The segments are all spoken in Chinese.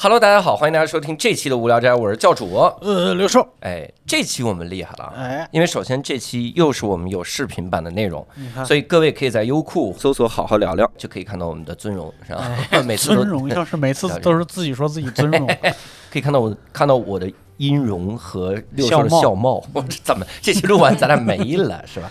Hello，大家好，欢迎大家收听这期的无聊斋，我是教主。呃，刘硕，哎，这期我们厉害了啊，哎，因为首先这期又是我们有视频版的内容，所以各位可以在优酷搜索“好好聊聊”，就可以看到我们的尊容，是吧？每次都尊容要是每次 都是自己说自己尊容，可以看到我看到我的音容和六叔的笑貌笑貌。我这怎么这期录完咱俩没了是吧？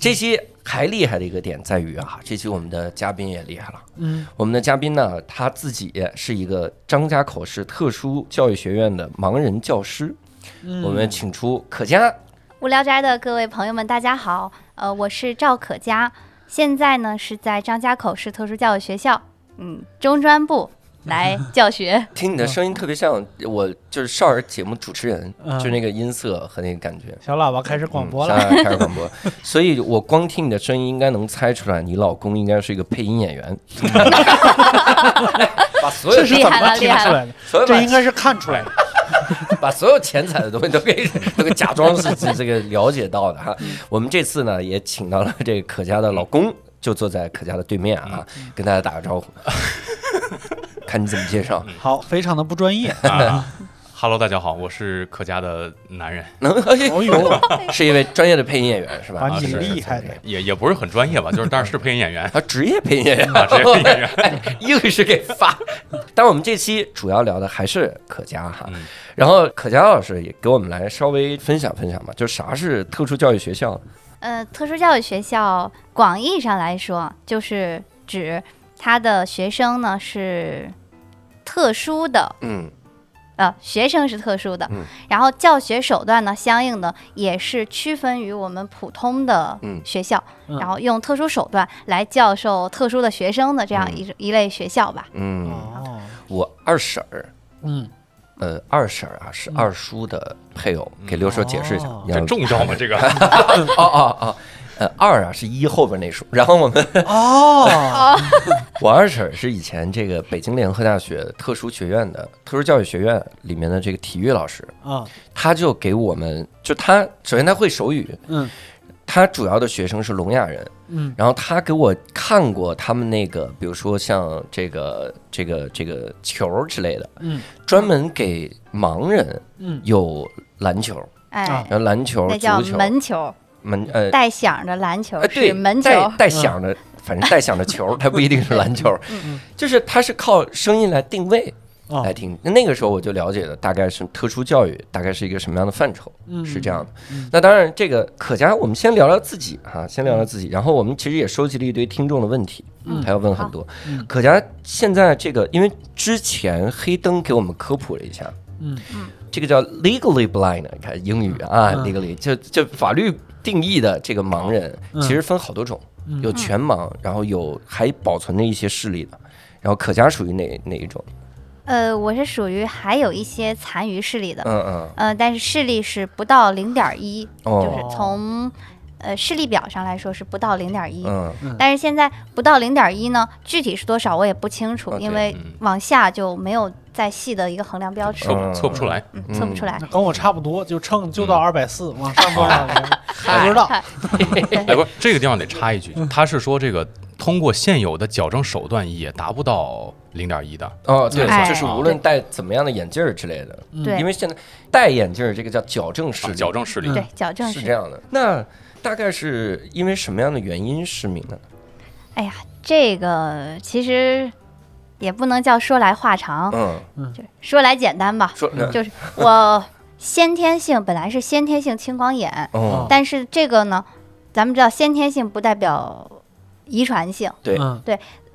这期还厉害的一个点在于啊，这期我们的嘉宾也厉害了。嗯，我们的嘉宾呢，他自己是一个张家口市特殊教育学院的盲人教师。嗯我们请出可嘉，无聊斋的各位朋友们，大家好，呃，我是赵可嘉，现在呢是在张家口市特殊教育学校，嗯，中专部 来教学。听你的声音特别像我，就是少儿节目主持人，嗯就那个音色和那个感觉。小喇叭开始广播嗯了，开始广播，所以我光听你的声音，应该能猜出来，你老公应该是一个配音演员。把所有这是怎么听出来的？所有把这应该是看出来的。把所有钱财的东西都给都给假装是这个了解到的哈。我们这次呢也请到了这个可嘉的老公，就坐在可嘉的对面啊，跟大家打个招呼，看你怎么介绍。好，非常的不专业。啊，Hello，大家好，我是可嘉的男人，能，哎哦呦，是一位专业的配音演员是吧？啊是厉害的也也不是很专业吧，就是但是是配音演员啊，职业配音演员啊，职业配音演员。哎，硬是给发。但我们这期主要聊的还是可嘉哈，嗯然后可嘉老师也给我们来稍微分享分享吧，就啥是特殊教育学校？呃，特殊教育学校广义上来说，就是指他的学生呢是特殊的，嗯。呃，学生是特殊的，嗯。然后教学手段呢，相应的也是区分于我们普通的嗯。学校，嗯。然后用特殊手段来教授特殊的学生的这样一、一类学校吧。嗯，哦，我二婶儿。嗯，呃，二婶儿啊是二叔的配偶，给刘叔解释一下哦。你这重要吗？这个？哦 哦哦，呃，二啊是一后边那数，然后我们哦，我二婶是以前这个北京联合大学特殊学院的特殊教育学院里面的这个体育老师，啊，他就给我们，就他首先他会手语，嗯他主要的学生是聋哑人，嗯。然后他给我看过他们那个，比如说像这个这个这个球之类的，嗯专门给盲人嗯，有篮球，哎，啊然后篮球、那叫足球、门球，门呃带响的篮球呃对是门球。带带响的，反正带响的球，它不一定是篮球，嗯 就是它是靠声音来定位哦来听。那个时候我就了解了大概是特殊教育大概是一个什么样的范畴，嗯是这样的嗯。那当然，这个可嘉，我们先聊聊自己哈，先聊聊自己，然后我们其实也收集了一堆听众的问题，嗯还要问很多嗯。可嘉现在这个，因为之前黑灯给我们科普了一下，嗯嗯这个叫 legally blind，你看英语啊嗯，legally 就就法律定义的这个盲人，嗯。其实分好多种，嗯。有全盲，然后有还保存着一些视力的，然后可嘉属于哪哪一种？呃，我是属于还有一些残余视力的，嗯嗯，呃，但是视力是不到零点一，就哦，是从呃视力表上来说是不到零点一。嗯但是现在不到零点一呢，具体是多少我也不清楚，OK，因为嗯往下就没有再细的一个衡量标尺，测不测不出来。嗯，测不出来那。跟我差不多，就称就到二百四，往上多少 不知道。哎，不是这个地方得插一句，他是说这个通过现有的矫正手段也达不到零点一的。哦，对，哎就是无论戴怎么样的眼镜儿之类的，对因为现在戴眼镜儿这个叫矫正视啊力，矫正视力嗯对，矫正是是这样的。那大概是因为什么样的原因失明的呢？哎呀，这个其实也不能叫说来话长，嗯，就说来简单吧。说就是我先天性本来是先天性青光眼，哦，但是这个呢，咱们知道先天性不代表遗传性。对嗯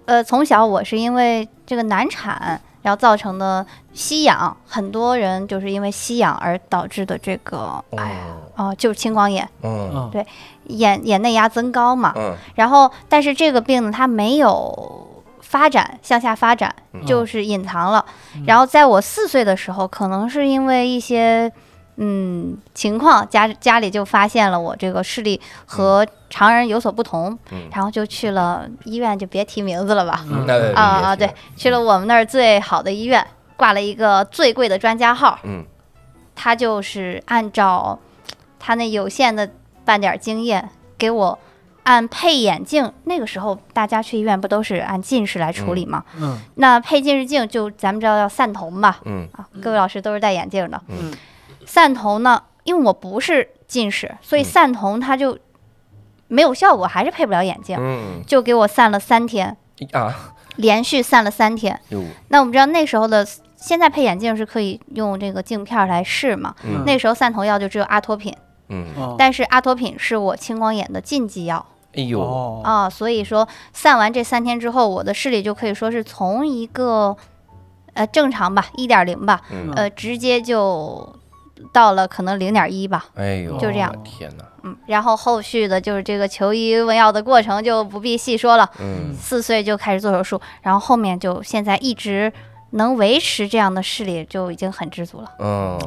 呃，从小我是因为这个难产，然后造成的吸氧，很多人就是因为吸氧而导致的这个，哎呀，哦、就是青光眼，嗯对眼眼内压增高嘛。嗯然后，但是这个病呢，它没有发展向下发展，嗯就是隐藏了。嗯然后在我四岁的时候，可能是因为一些嗯情况，家家里就发现了我这个视力和常人有所不同，嗯然后就去了医院，就别提名字了吧。嗯，啊啊，对，去了我们那儿最好的医院，挂了一个最贵的专家号，嗯他就是按照他那有限的半点经验给我。按配眼镜，那个时候大家去医院不都是按近视来处理吗？嗯那配近视镜就咱们知道要散瞳吧？嗯啊，各位老师都是戴眼镜的。嗯散瞳呢，因为我不是近视，所以嗯。散瞳它就没有效果，还是配不了眼镜，嗯。就给我散了三天，啊。连续散了三天。哟。那我们知道那时候的，现在配眼镜是可以用这个镜片儿来试嘛？嗯。那时候散瞳药就只有阿托品，嗯。哦。但是阿托品是我青光眼的禁忌药。哎呦。哦。啊，所以说散完这三天之后，我的视力就可以说是从一个呃正常吧，一点零吧，嗯。呃，直接就到了可能零点一吧。哎呦就这样。天哪。嗯，然后后续的就是这个求医问药的过程就不必细说了。嗯。四岁就开始做手术，然后后面就现在一直能维持这样的视力，就已经很知足了。嗯。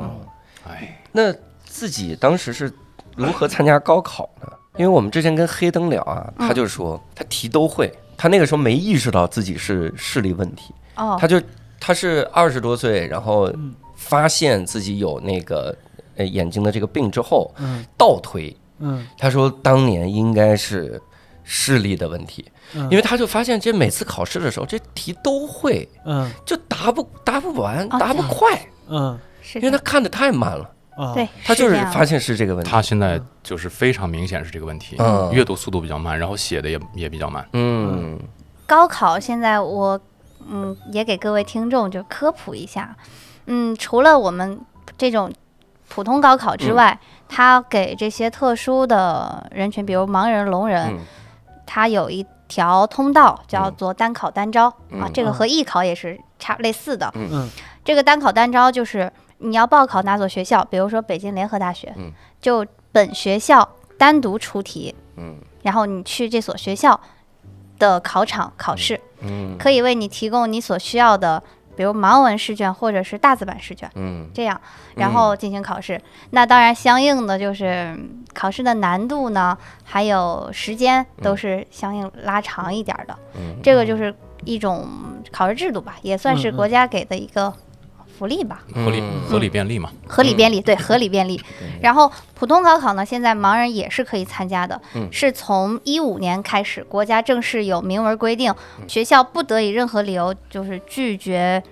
哎，那自己当时是如何参加高考呢？因为我们之前跟黑灯聊啊，他就说他题都会，他那个时候没意识到自己是视力问题，哦。他就他是二十多岁，然后嗯发现自己有那个呃眼睛的这个病之后，嗯。倒推，嗯。他说当年应该是视力的问题，嗯。因为他就发现这每次考试的时候这题都会，嗯。就答不答不完，哦答不快，嗯。是，因为他看的太慢了，啊对，他就是发现是这个问题。他现在就是非常明显是这个问题，嗯。阅读速度比较慢，然后写的也也比较慢。嗯。高考现在我嗯也给各位听众就科普一下，嗯，除了我们这种普通高考之外，它给这些特殊的人群，比如盲人、聋人，嗯。它有一条通道叫做单考单招、啊嗯，这个和艺考也是差类似的。嗯。这个单考单招就是你要报考哪所学校，比如说北京联合大学，嗯。就本学校单独出题，嗯。然后你去这所学校的考场考试，嗯。可以为你提供你所需要的，比如盲文试卷或者是大字版试卷，嗯这样，然后进行考试。那当然，相应的就是嗯考试的难度呢，还有时间都是相应拉长一点儿的。嗯这个就是一种考试制度吧，也算是国家给的一个福利吧。合理嗯。合理便利嘛，合理便利，对，合理便利。然后普通高考呢，现在盲人也是可以参加的，嗯。是从一五年开始，国家正式有明文规定，学校不得以任何理由就是拒绝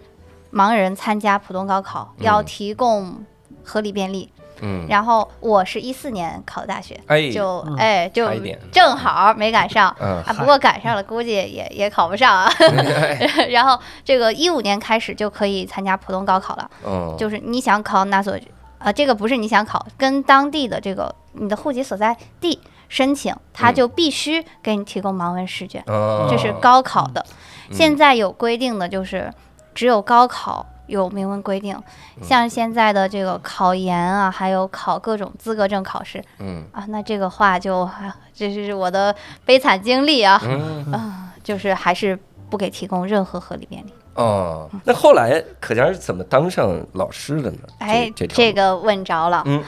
盲人参加普通高考，要嗯提供合理便利。嗯，然后我是一四年考的大学，哎。就嗯。哎就正好没赶上。嗯。啊，不过赶上了，估计也也考不上啊。然后这个一五年开始就可以参加普通高考了。嗯就是你想考哪所，啊，这个不是你想考，跟当地的这个你的户籍所在地申请，他嗯就必须给你提供盲文试卷，嗯。这是高考的。嗯。现在有规定的就是只有高考有明文规定，嗯像现在的这个考研啊，还有考各种资格证考试嗯啊，那这个话就啊 这是我的悲惨经历啊，嗯 啊，就是还是不给提供任何合理便利。哦，那后来可佳是怎么当上老师的呢？哎，这这个问着了。嗯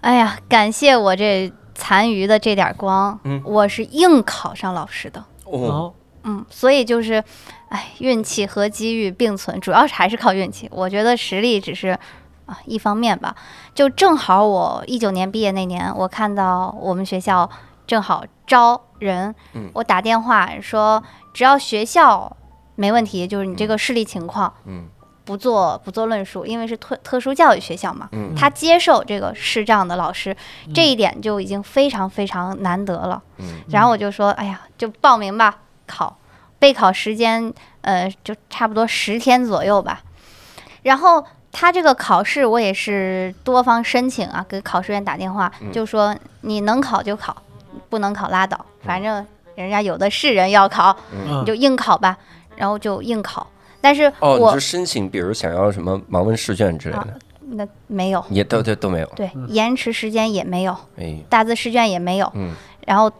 哎呀，感谢我这残余的这点光，嗯我是硬考上老师的。哦哦嗯，所以就是，哎，运气和机遇并存，主要是还是靠运气。我觉得实力只是啊一方面吧。就正好我一九年毕业那年，我看到我们学校正好招人，嗯我打电话说，只要学校没问题，就是你这个视力情况，嗯不做不做论述，因为是特特殊教育学校嘛，嗯他接受这个视障的老师，这一点就已经非常非常难得了。嗯然后我就说，哎呀，就报名吧，考。备考时间，呃，就差不多十天左右吧。然后他这个考试，我也是多方申请啊，给考试院打电话，嗯。就说你能考就考，不能考拉倒，反正人家有的是人要考，嗯。你就硬考吧。然后就硬考，但是哦，你我就申请，比如想要什么盲文试卷之类的，那没有，也都都都没有。对，延迟时间也没有，哎，大字试卷也没有。嗯。然后，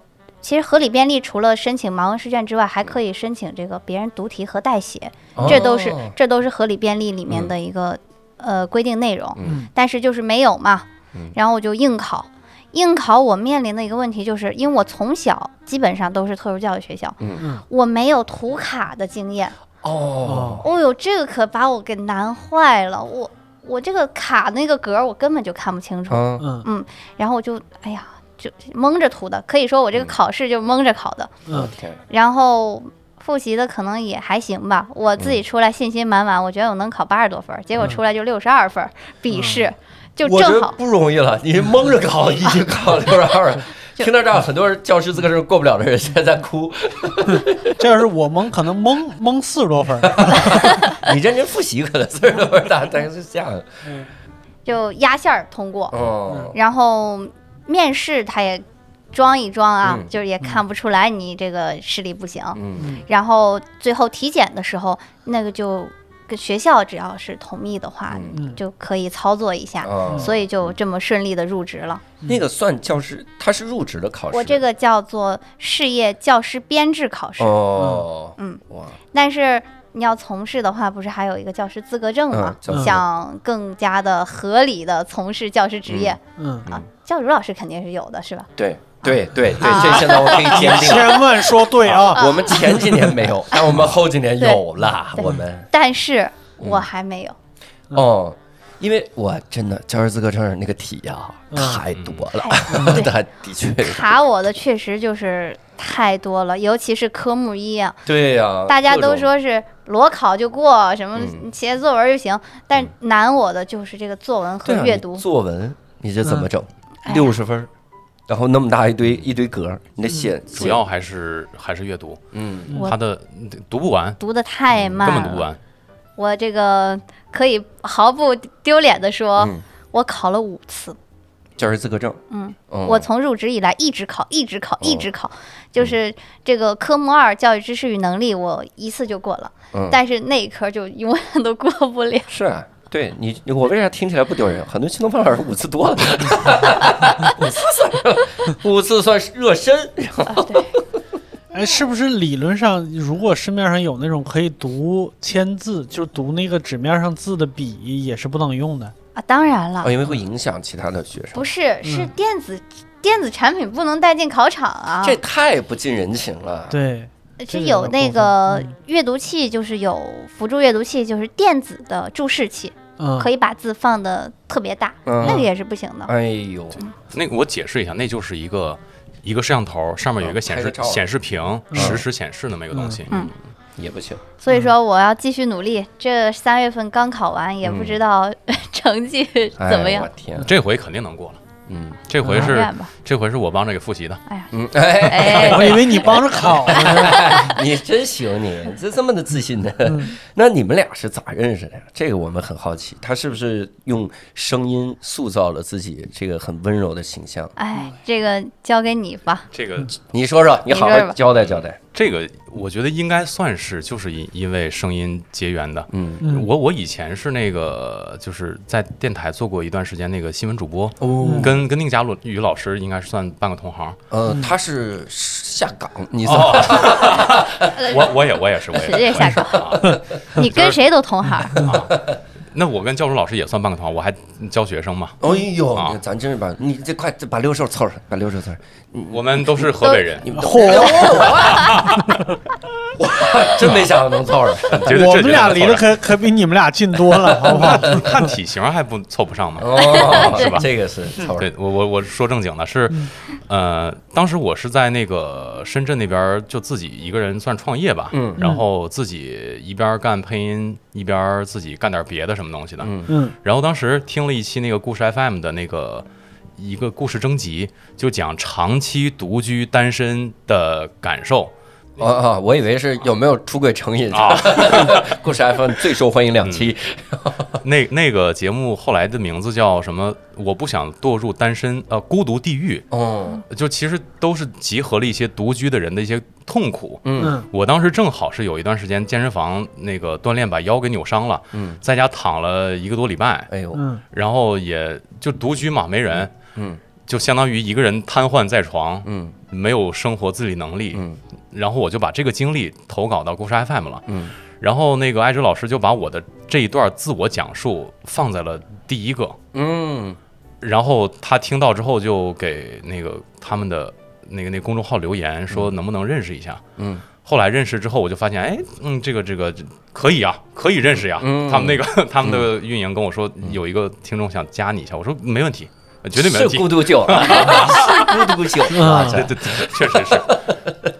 其实合理便利除了申请盲文试卷之外，还可以申请这个别人读题和代写，这都是哦这都是合理便利里面的一个、呃规定内容。嗯但是就是没有嘛嗯，然后我就硬考。硬考我面临的一个问题就是，因为我从小基本上都是特殊教育学校，嗯嗯我没有涂卡的经验，哦，哦哟，这个可把我给难坏了，我我这个卡那个格儿我根本就看不清楚，嗯嗯然后我就哎呀就蒙着涂的，可以说我这个考试就蒙着考的，嗯，天，然后。复习的可能也还行吧，我自己出来信心满满，我觉得我能考八十多分，结果出来就六十二分，笔试就正好。不容易了，你蒙着考已经考六十二，听到这儿，很多人教师资格证过不了的人现在在哭。这要是我蒙，可能蒙蒙四十多分。你认真复习可能四十多分大，大概是这样的。就压线儿通过，哦，然后面试他也装一装啊，嗯。就是也看不出来你这个视力不行。嗯。然后最后体检的时候，那个就跟学校只要是同意的话，就可以操作一下，哦，所以就这么顺利的入职了。那个算教师，他是入职的考试。我这个叫做事业教师编制考试，哦，嗯，哇，但是。你要从事的话，不是还有一个教师资格证吗？嗯？想更加的合理的从事教师职业、嗯，啊，教主老师肯定是有的，是吧？对对对对，啊这现在我可以坚定。千万说对啊！我们前几年没有，但我们后几年有了。我们但是我还没有。哦，因为我真的教师资格证那个题呀嗯太多了，它 的确。卡我的确实就是太多了，尤其是科目一啊，对呀，大家都说是裸考就过，什么嗯写作文就行，但难我的就是这个作文和阅读。作文，你这怎么整？六十分儿，然后那么大一堆一堆格儿，你得写。主要还是还是阅读，嗯，他的读不完，读的太慢，根本读不完。我这个可以毫不丢脸的说，嗯。我考了五次。教师资格证。嗯，嗯。我从入职以来一直考，一直考，一直考，就是这个科目二教育知识与能力，我一次就过了，嗯。但是那一科就永远都过不了。是啊，对你，我为啥听起来不丢人？很多新东方老师五次多了，五次算 五次算是热身。啊，对，哎，是不是理论上，如果市面上有那种可以读签字，就读那个纸面上字的笔，也是不能用的？啊，当然了哦，，因为会影响其他的学生不，是，是电子、电子产品不能带进考场啊。这太不近人情了。对，是这有那个嗯阅读器，就是有辅助阅读器，就是电子的注释器，嗯，可以把字放的特别大，嗯那个也是不行的。哎呦，那个我解释一下，那就是一个一个摄像头，上面有一个显示显示屏，嗯实时显示那么一个东西。嗯也不行。所以说我要继续努力。这三月份刚考完，也不知道 成绩哎怎么样我。天，这回肯定能过了，嗯这回是。这回是我帮着给复习的。嗯，哎，哎，我以为你帮着考呢。你真行，你这这么的自信呢。嗯 那你们俩是咋认识的呀？这个我们很好奇，他是不是用声音塑造了自己这个很温柔的形象？哎，这个交给你吧。这个你说说，你好好交代交代。这个，我觉得应该算是就是因因为声音结缘的。嗯，嗯我我以前是那个就是在电台做过一段时间那个新闻主播，哦，跟跟宁佳宇老师应该是算半个同行。呃，他是下岗，你哦算 我我也我也是我也是谁也下岗啊 你跟谁都同行。啊。那我跟教主老师也算半个同行，我还教学生嘛。哎呦，啊咱真是把你这快把六兽凑上，把六兽凑上。我们都是河北人，你们嚯 哇，真没想到能凑上。觉得我们俩离得可可比你们俩近多了，好不好？看体型还不凑不上吗？哦，是吧这个是凑上。对我我我说正经的是，呃，当时我是在那个深圳那边就自己一个人算创业吧，嗯然后自己一边干配音，一边自己干点别的什么东西的。嗯嗯然后当时听了一期那个故事 FM 的那个一个故事征集，就讲长期独居单身的感受哦哦，我以为是有没有出轨成瘾啊。故事 FM 最受欢迎两期。那那个节目后来的名字叫什么？我不想堕入单身呃孤独地狱，哦，就其实都是集合了一些独居的人的一些痛苦。嗯。嗯。我当时正好是有一段时间健身房那个锻炼把腰给扭伤了，嗯，在家躺了一个多礼拜，哎呦，嗯。然后也就独居嘛，没人，嗯。就相当于一个人瘫痪在床，嗯。没有生活自理能力。嗯然后我就把这个经历投稿到故事 FM 了，嗯。然后那个艾哲老师就把我的这一段自我讲述放在了第一个，嗯。然后他听到之后就给那个他们的那个那公众号留言说能不能认识一下。嗯。后来认识之后，我就发现，哎，嗯，这个这个可以啊，可以认识呀。嗯。他们那个 他们的运营跟我说，有一个听众想加你一下，我说没问题，绝对没问题。是孤独酒，是孤独酒，啊对对对，确实是。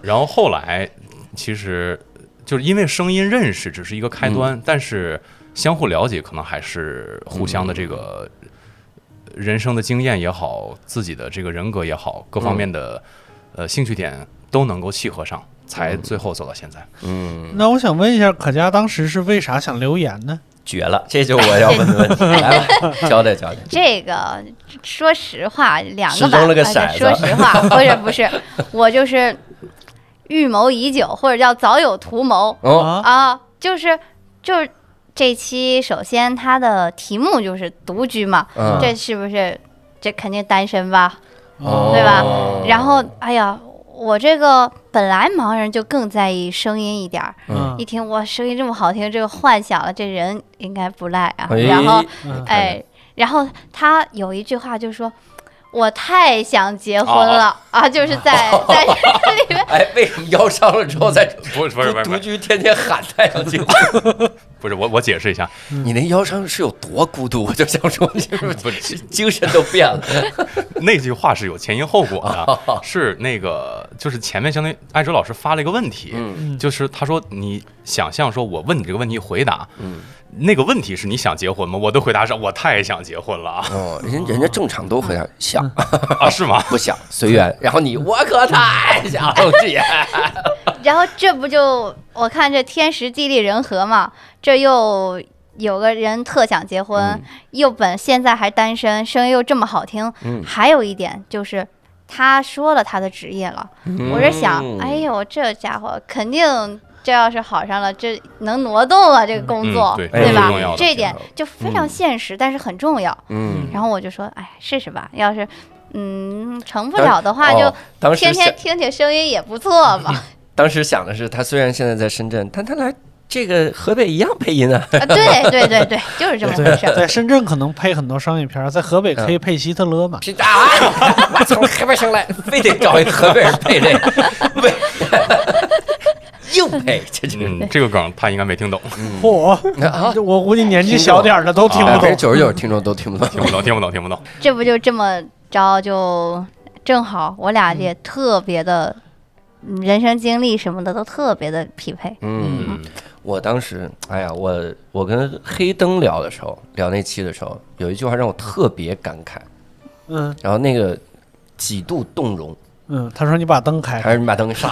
然后后来，其实就是因为声音认识只是一个开端，但是相互了解可能还是互相的这个人生的经验也好，自己的这个人格也好，各方面的、呃兴趣点都能够契合上，才最后走到现在。嗯，那我想问一下，可嘉当时是为啥想留言呢？绝了，这就是我 要问的问题，来吧，交代交代。这个说实话，两个版本。扔了个骰子说实话，不是不是，我就是预谋已久，或者叫早有图谋哦，啊，啊，就是就是这期首先它的题目就是独居嘛，嗯这是不是这肯定单身吧？哦对吧然后哎呀，我这个本来盲人就更在意声音一点儿，嗯，一听哇声音这么好听，这个幻想了这人应该不赖啊。哎然后嗯哎，然后他有一句话就说。我太想结婚了啊！就是在 在这里面，哎，为什么腰伤了之后再不是不是不是不是独居天天喊太阳结婚？不是，我我解释一下，你那腰伤是有多孤独？我就想说，你是不是 精神都变了？那句话是有前因后果哦的，是那个就是前面相当于艾哲老师发了一个问题，嗯就是他说你想象说我问你这个问题回答，嗯，那个问题是你想结婚吗？我的回答是我太想结婚了啊哦，人人家正常都回答想啊是吗？不想随缘，然后你我可太想结，然后这不就我看这天时地利人和嘛，这又有个人特想结婚，嗯又本现在还单身，声音又这么好听，嗯还有一点就是他说了他的职业了，我是想，嗯哎呦，这家伙肯定。这要是好上了，这能挪动了，这个工作，嗯对这吧？这一点就非常嗯现实，但是很重要。嗯，然后我就说，哎，试试吧。要是嗯成不了的话，就天天听听声音也不错嘛。当时想的是，他虽然现在在深圳，但他来这个河北一样配音啊。啊，对对对对，就是这么回，事儿。在深圳可能配很多商业片儿，在河北可以配希特勒嘛。是啊，我从河北上来，非得找一个河北人配这个，为硬配，这这。嗯，这个梗他应该没听懂，嚯，啊，我估计年纪小点的都听不懂。九十九听众都听不懂。听不懂，听不懂，听不懂。这不就这么着，就正好我俩也特别的，嗯人生经历什么的都特别的匹配。嗯，嗯，我当时，哎呀，我我跟黑灯聊的时候，聊那期的时候，有一句话让我特别感慨，嗯然后那个几度动容，嗯，他说你把灯开开。还是你把灯啥？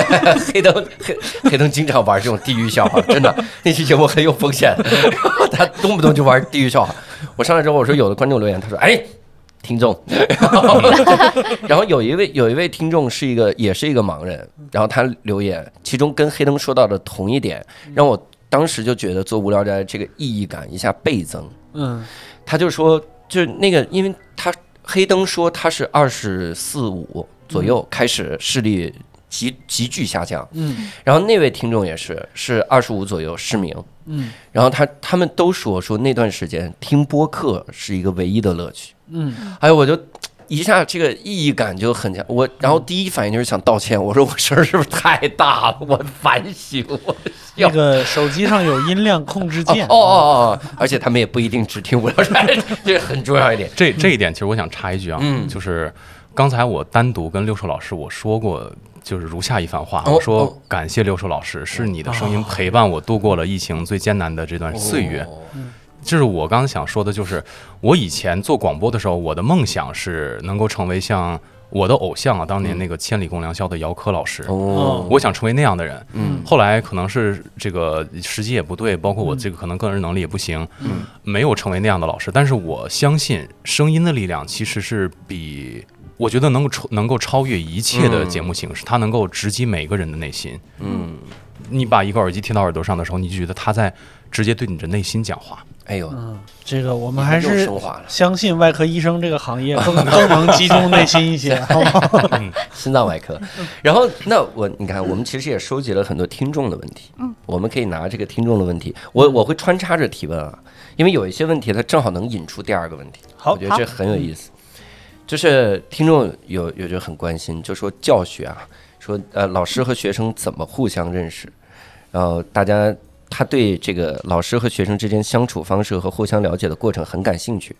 黑灯黑黑灯经常玩这种地狱笑话，真的，那期节目很有风险。然后他动不动就玩地狱笑话。我上来之后，我说有的观众留言，他说：“哎，听众。”然后有一位有一位听众是一个也是一个盲人，然后他留言，其中跟黑灯说到的同一点，让我当时就觉得做无聊斋这个意义感一下倍增。嗯他就说，就是那个，因为他黑灯说他是二十四五左右开始视力急急剧下降，嗯然后那位听众也是是二十五左右失明，嗯然后他他们都说说那段时间听播客是一个唯一的乐趣，嗯，哎呦我就。一下这个意义感就很强，我然后第一反应就是想道歉，我说我声儿是不是太大了？我反省，我那个手机上有音量控制键。哦哦哦，而且他们也不一定只听我聊斋，这很重要一点。这这一点其实我想插一句啊，嗯就是刚才我单独跟六兽老师我说过，就是如下一番话，哦我说哦。感谢六叔老师，是你的声音陪伴我度过了疫情最艰难的这段岁月。哦。就是我刚刚想说的，就是我以前做广播的时候，我的梦想是能够成为像我的偶像啊，当年那个千里共良宵的姚科老师，哦，我想成为那样的人。嗯。后来可能是这个时机也不对，包括我这个可能个人能力也不行，嗯。没有成为那样的老师。但是我相信声音的力量其实是比我觉得能够超能够超越一切的节目形式，它能够直击每个人的内心。嗯，你把一个耳机贴到耳朵上的时候，你就觉得他在直接对你的内心讲话。哎呦，嗯，这个我们还是升华了。相信外科医生这个行业更更能击中内心一些，好不好？心脏外科。然后，那我你看，我们其实也收集了很多听众的问题，嗯，我们可以拿这个听众的问题，我我会穿插着提问啊，因为有一些问题它正好能引出第二个问题，好我觉得这很有意思。就是听众有有就很关心，就说教学啊说呃老师和学生怎么互相认识，然后大家他对这个老师和学生之间相处方式和互相了解的过程很感兴趣。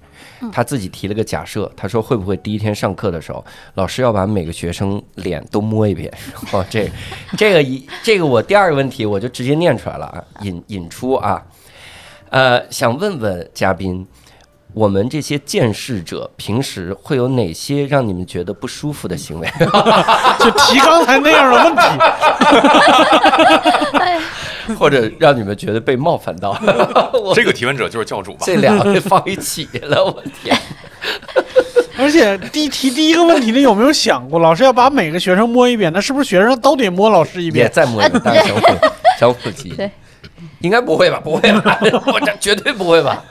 他自己提了个假设，他说会不会第一天上课的时候，老师要把每个学生脸都摸一遍？哦，这这个一这个我第二个问题我就直接念出来了啊，引引出啊，呃，想问问嘉宾。我们这些见识者平时会有哪些让你们觉得不舒服的行为？就提刚才那样的问题，或者让你们觉得被冒犯到？我 这个提问者就是教主吧？这俩被放一起了，我天！而且第提第一个问题，你有没有想过，老师要把每个学生摸一遍，那是不是学生都得摸老师一也遍？再摸一个，大家相互相互记忆对。应该不会吧？不会吧？我这绝对不会吧？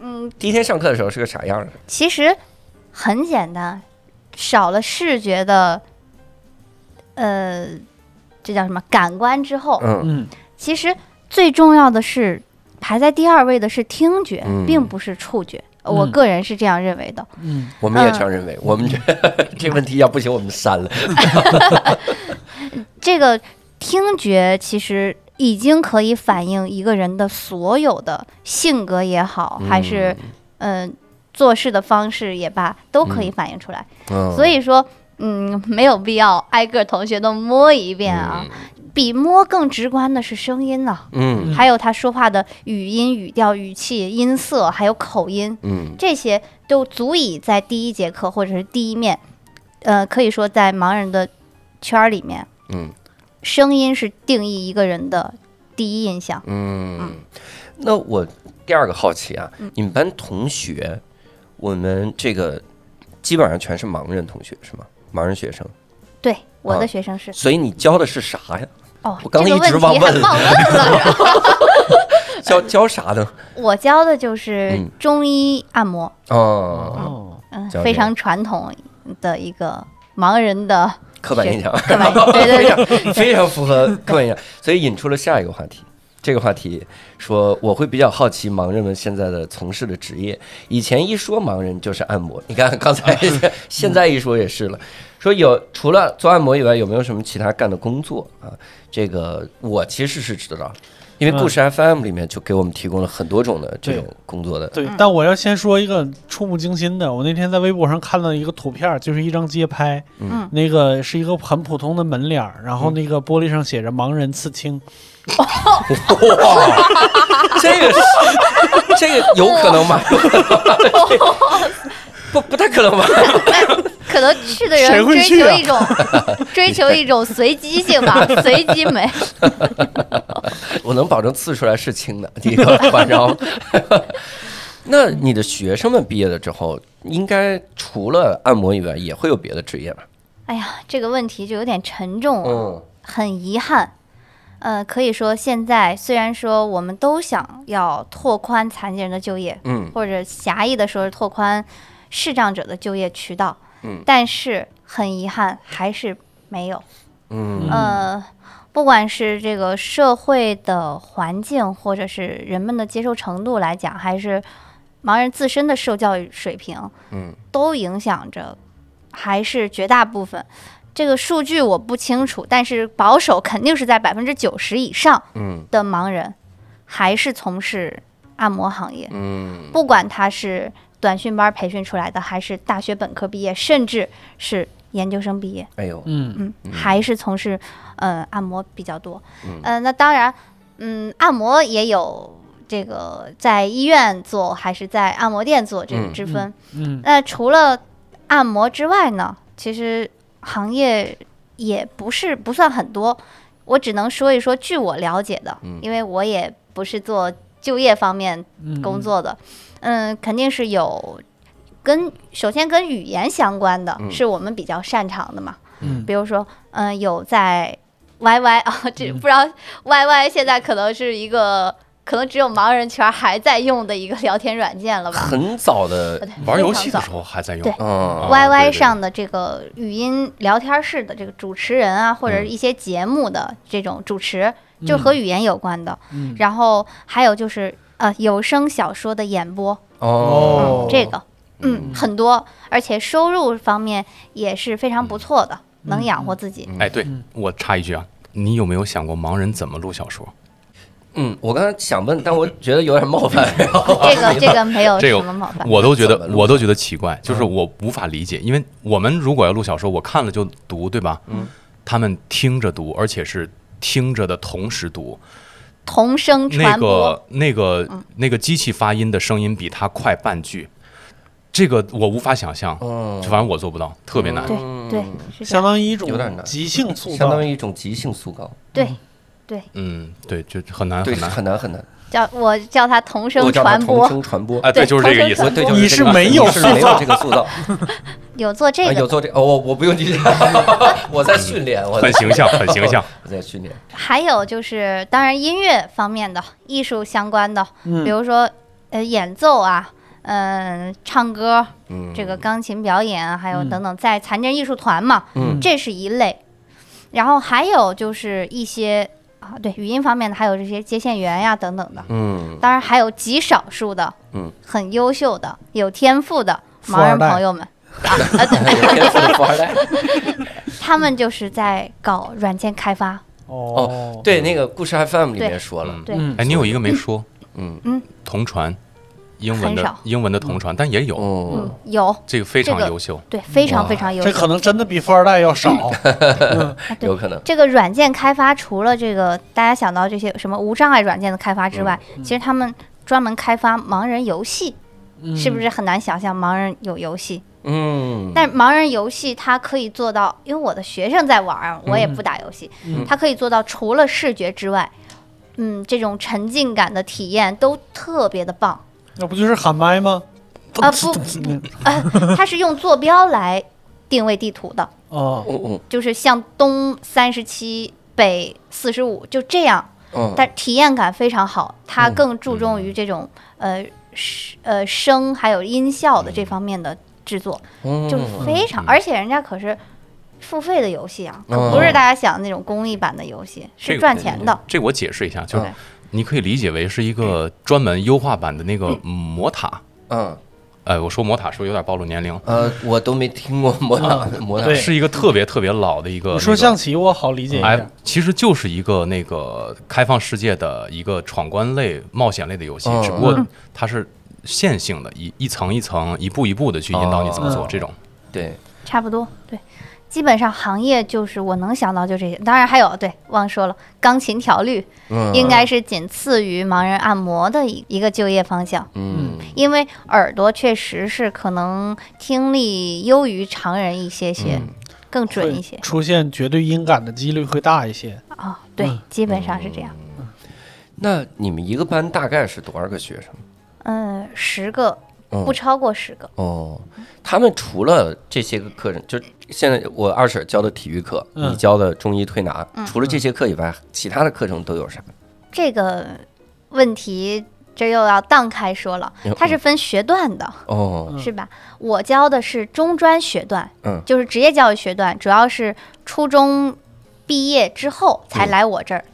嗯，第一天上课的时候是个啥样的？其实很简单，少了视觉的，呃，这叫什么感官之后，嗯嗯，其实最重要的是排在第二位的是听觉，嗯并不是触觉。我嗯个人是这样认为的。嗯我们也这样认为。我们 这这问题要不行，我们删了。这个听觉其实已经可以反映一个人的所有的性格也好，还是嗯、呃做事的方式也罢，都可以反映出来。嗯，所以说，嗯，没有必要挨个同学都摸一遍啊。比摸更直观的是声音呢、嗯。还有他说话的语音、语调、语气、音色，还有口音，嗯。这些都足以在第一节课或者是第一面，呃，可以说在盲人的圈儿里面，嗯声音是定义一个人的第一印象。嗯。那我第二个好奇啊，嗯你们班同学，我们这个基本上全是盲人同学是吗？盲人学生，对，我啊的学生是、所以你教的是啥呀？哦，我刚才一直忘问了。教教啥呢？我教的就是嗯中医按摩，哦，哦，嗯，非常传统的一个盲人的刻板印象，刻板对对对非常符合刻板印象，所以引出了下一个话题。这个话题说，我会比较好奇盲人们现在的从事的职业。以前一说盲人就是按摩，你看刚才 现在一说也是了。说有除了做按摩以外，有没有什么其他干的工作啊？这个我其实是知道，因为故事 FM 里面就给我们提供了很多种的这种工作的。对，但我要先说一个触目惊心的，我那天在微博上看到一个图片，就是一张街拍，嗯。那个是一个很普通的门脸，然后那个玻璃上写着“盲人刺青哇，这个是这个有可能吗？不不太可能吧？可能去的人追求一种 追求一种随机性吧，随机美。我能保证刺出来是青的，第一个反正。那你的学生们毕业了之后，应该除了按摩以外，也会有别的职业吧？哎呀，这个问题就有点沉重啊，嗯很遗憾。呃，可以说现在虽然说我们都想要拓宽残疾人的就业，嗯或者狭义的说是拓宽视障者的就业渠道，嗯。但是很遗憾还是没有。嗯。呃，不管是这个社会的环境，或者是人们的接受程度来讲，还是盲人自身的受教育水平，嗯，都影响着，还是绝大部分。这个数据我不清楚，但是保守肯定是在百分之九十以上嗯。的盲人还是从事按摩行业，嗯。不管他是短训班培训出来的，还是大学本科毕业，甚至是研究生毕业。哎呦，嗯，嗯，还是从事呃按摩比较多。嗯呃，那当然，嗯，按摩也有这个在医院做还是在按摩店做这个嗯之分。嗯那除了按摩之外呢，其实行业也不是不算很多。我只能说一说，据我了解的，嗯因为我也不是做就业方面嗯工作的，嗯，肯定是有跟首先跟语言相关的，嗯是我们比较擅长的嘛。嗯比如说，嗯、有在 YY 啊，这不知道 YY 现在可能是一个，可能只有盲人圈还在用的一个聊天软件了吧？很早的，对玩游戏的时候还在用对。YY 上的这个语音聊天室的这个主持人啊，或者一些节目的这种主持，就和语言有关的。嗯然后还有就是呃有声小说的演播，哦嗯，这个嗯很多，而且收入方面也是非常不错的。能养活自己。哎，对嗯我插一句啊，你有没有想过盲人怎么录小说？嗯，我刚才想问，但我觉得有点冒犯。这个这个没有这个什么冒犯。我都觉得我都觉得奇怪，就是我无法理解，因为我们如果要录小说，我看了就读，对吧？嗯，他们听着读，而且是听着的同时读，同声那传播，个那个嗯。那个机器发音的声音比它快半句，这个我无法想象，嗯，反正我做不到，特别难。对嗯。对，相。当于一种有点难。即兴塑，相当于一种即兴塑高，对对，嗯，对，就很难，很难。很难很难。叫我叫它同声传播同声传播。哎，对，就是这个意思对，就是你这个是没有你是没有塑造这个塑造，有做这个有个，做这哦，我我不用去，我在训练，我很形象，很形象。我在训练。还有就是当然音乐方面的艺术相关的，嗯比如说呃演奏啊，嗯、唱歌，嗯，这个钢琴表演啊，还有嗯等等，在残疾人艺术团嘛，嗯这是一类。然后还有就是一些啊，对语音方面的，还有这些接线员呀等等的。嗯当然还有极少数的，嗯，很优秀的、有天赋的盲人朋友们 啊，啊对，有天赋的富二代。他们就是在搞软件开发。哦，对，那个故事 FM 里面说了，嗯对嗯哎，你有一个没说，嗯嗯同传，英文的很少英文的同传，但也有，哦嗯，有这个非常优秀。对，非常非常优秀。这可能真的比富二代要少。有可能。这个软件开发除了这个大家想到这些什么无障碍软件的开发之外，嗯其实他们专门开发盲人游戏，嗯是不是很难想象盲人有游戏？嗯，但盲人游戏它可以做到，因为我的学生在玩儿，我也不打游戏，嗯它可以做到除了视觉之外，嗯，这种沉浸感的体验都特别的棒。那不就是喊麦吗？啊不 它是用坐标来定位地图的，哦，嗯嗯就是向东三十七，北四十五，就这样。嗯，但体验感非常好，它嗯更注重于这种、呃声呃声还有音效的这方面的制作，嗯。就非常，而且人家可是付费的游戏啊，可哦不是大家想的那种公益版的游戏，是赚钱的。这个我解释一下，就是嗯你可以理解为是一个专门优化版的那个魔塔。嗯哎，我说魔塔是不是有点暴露年龄？呃，我都没听过 魔塔魔塔对是一个特别特别老的一个。你说象棋，我好理解一哎点。，其实就是一个那个开放世界的一个闯关类、冒险类的游戏，嗯只不过它是线性的，一一层一层、一步一步的去引导你怎么做哦这种。对，差不多，对，基本上行业就是我能想到就这些，当然还有对，忘说了，钢琴调律嗯，应该是仅次于盲人按摩的一一个就业方向。嗯因为耳朵确实是可能听力优于常人一些些，嗯更准一些出现绝对音感的几率会大一些。啊、对，嗯基本上是这样。那你们一个班大概是多少个学生？嗯，十个嗯不超过十个。哦，他们除了这些个课程，就现在我二婶教的体育课，嗯你教的中医推拿，嗯除了这些课以外，其他的课程都有啥？这个问题这又要荡开说了嗯，它是分学段的，哦，嗯是吧？我教的是中专学段，嗯就是职业教育学段，主要是初中毕业之后才来我这儿。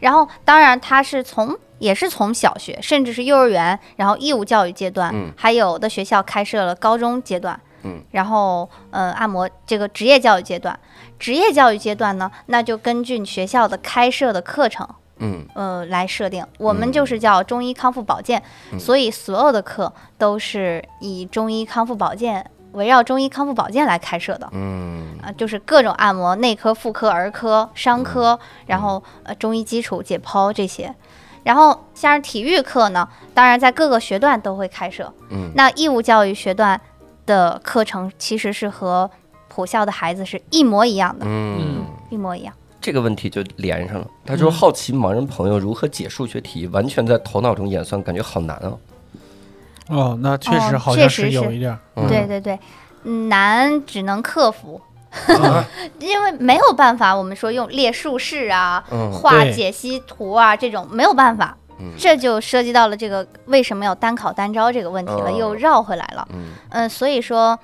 然后，当然他是从也是从小学，甚至是幼儿园，然后义务教育阶段，嗯。还有的学校开设了高中阶段，嗯，然后呃按摩这个职业教育阶段，职业教育阶段呢，那就根据学校的开设的课程，嗯。呃来设定。我们就是叫中医康复保健，嗯。所以所有的课都是以中医康复保健围绕中医康复保健来开设的。嗯。啊，就是各种按摩，内科、妇科、儿科、伤科，然后呃中医基础、解剖这些。然后像是体育课呢，当然在各个学段都会开设。嗯那义务教育学段的课程其实是和普校的孩子是一模一样的，嗯，一模一样。这个问题就连上了。他说好奇盲人朋友如何解数学题，完全在头脑中演算，感觉好难啊。哦，那确实哦好像确实是有一点儿。嗯对对对，难只能克服。啊。因为没有办法，我们说用列竖式啊、嗯。画解析图啊这种没有办法，嗯。这就涉及到了这个为什么要单考单招这个问题了，哦。又绕回来了。嗯。嗯、所以说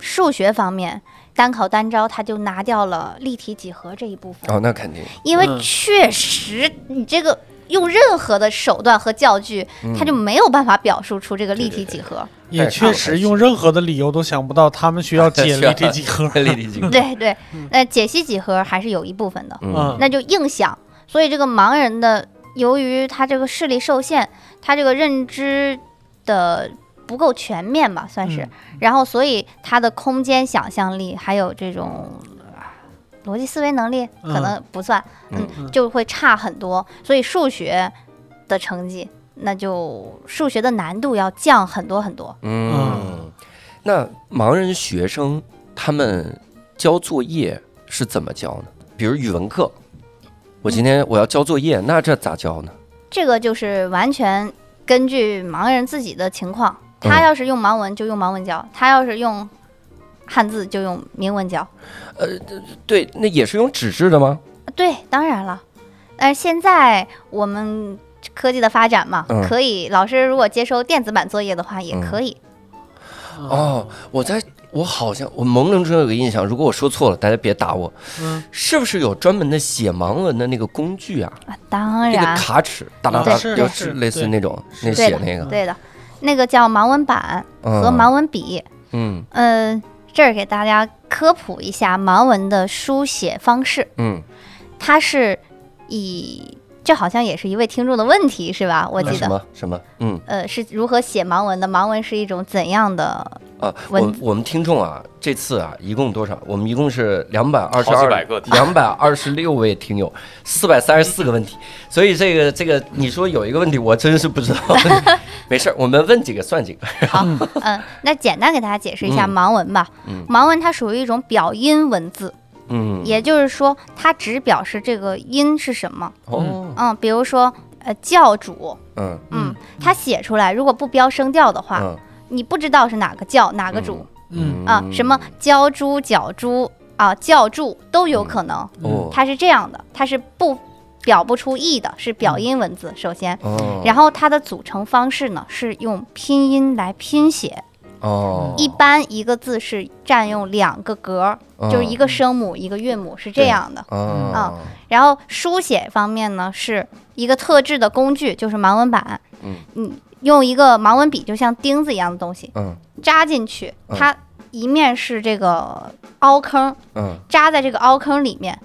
数学方面单考单招，它就拿掉了立体几何这一部分，哦，那肯定。因为嗯。确实你这个用任何的手段和教具，嗯他就没有办法表述出这个立体几何。也确实用任何的理由都想不到他们需要解立体几何。立体几何，对 对，那，解析几何还是有一部分的，那就硬想。所以这个盲人的，由于他这个视力受限，他这个认知的不够全面吧，算是。嗯然后，所以他的空间想象力还有这种啊逻辑思维能力可能不算，嗯嗯，就会差很多。所以数学的成绩，那就数学的难度要降很多很多。嗯，那盲人学生他们交作业是怎么交呢？比如语文课，我今天我要交作业，那这咋交呢？这个就是完全根据盲人自己的情况，他嗯要是用盲文就用盲文教，他要是用汉字就用明文教。呃对，那也是用纸质的吗？对，当然了，但是现在我们科技的发展嘛，嗯可以老师如果接收电子版作业的话，也嗯可以。哦，我在我好像我朦胧中有个印象，如果我说错了，大家别打我。嗯，是不是有专门的写盲文的那个工具啊？啊，当那个然，卡尺，哒哒哒，就是类似那种那写那个对的，那个叫盲文板和嗯盲文笔。嗯嗯、这儿给大家科普一下盲文的书写方式，嗯，它是以这好像也是一位听众的问题是吧？我记得什。么什么嗯呃，是如何写盲文的？盲文是一种怎样的？啊，文我我们听众啊，这次啊一共多少？我们一共是两百二十二两百二十六位听友，四百三十四个问题。所以这个这个，你说有一个问题，我真是不知道。没事儿，我们问几个算几个。好，嗯，那简单给大家解释一下嗯盲文吧。嗯盲文它属于一种表音文字，嗯，也就是说，它只表示这个音是什么。哦，嗯，比如说，呃，教主，嗯。嗯，它写出来如果不标声调的话，嗯。你不知道是哪个教哪个主、嗯。啊，什么教猪、角猪啊、教助都有可能。哦。它是这样的，它是不表不出意的，是表音文字。首先，哦，然后它的组成方式呢是用拼音来拼写，哦，一般一个字是占用两个格儿，就是一个声母一个韵母是这样的。哦啊然后书写方面呢是一个特制的工具，就是盲文板。嗯。用一个盲文笔，就像钉子一样的东西嗯。扎进去，嗯。它一面是这个凹坑，嗯。扎在这个凹坑里面，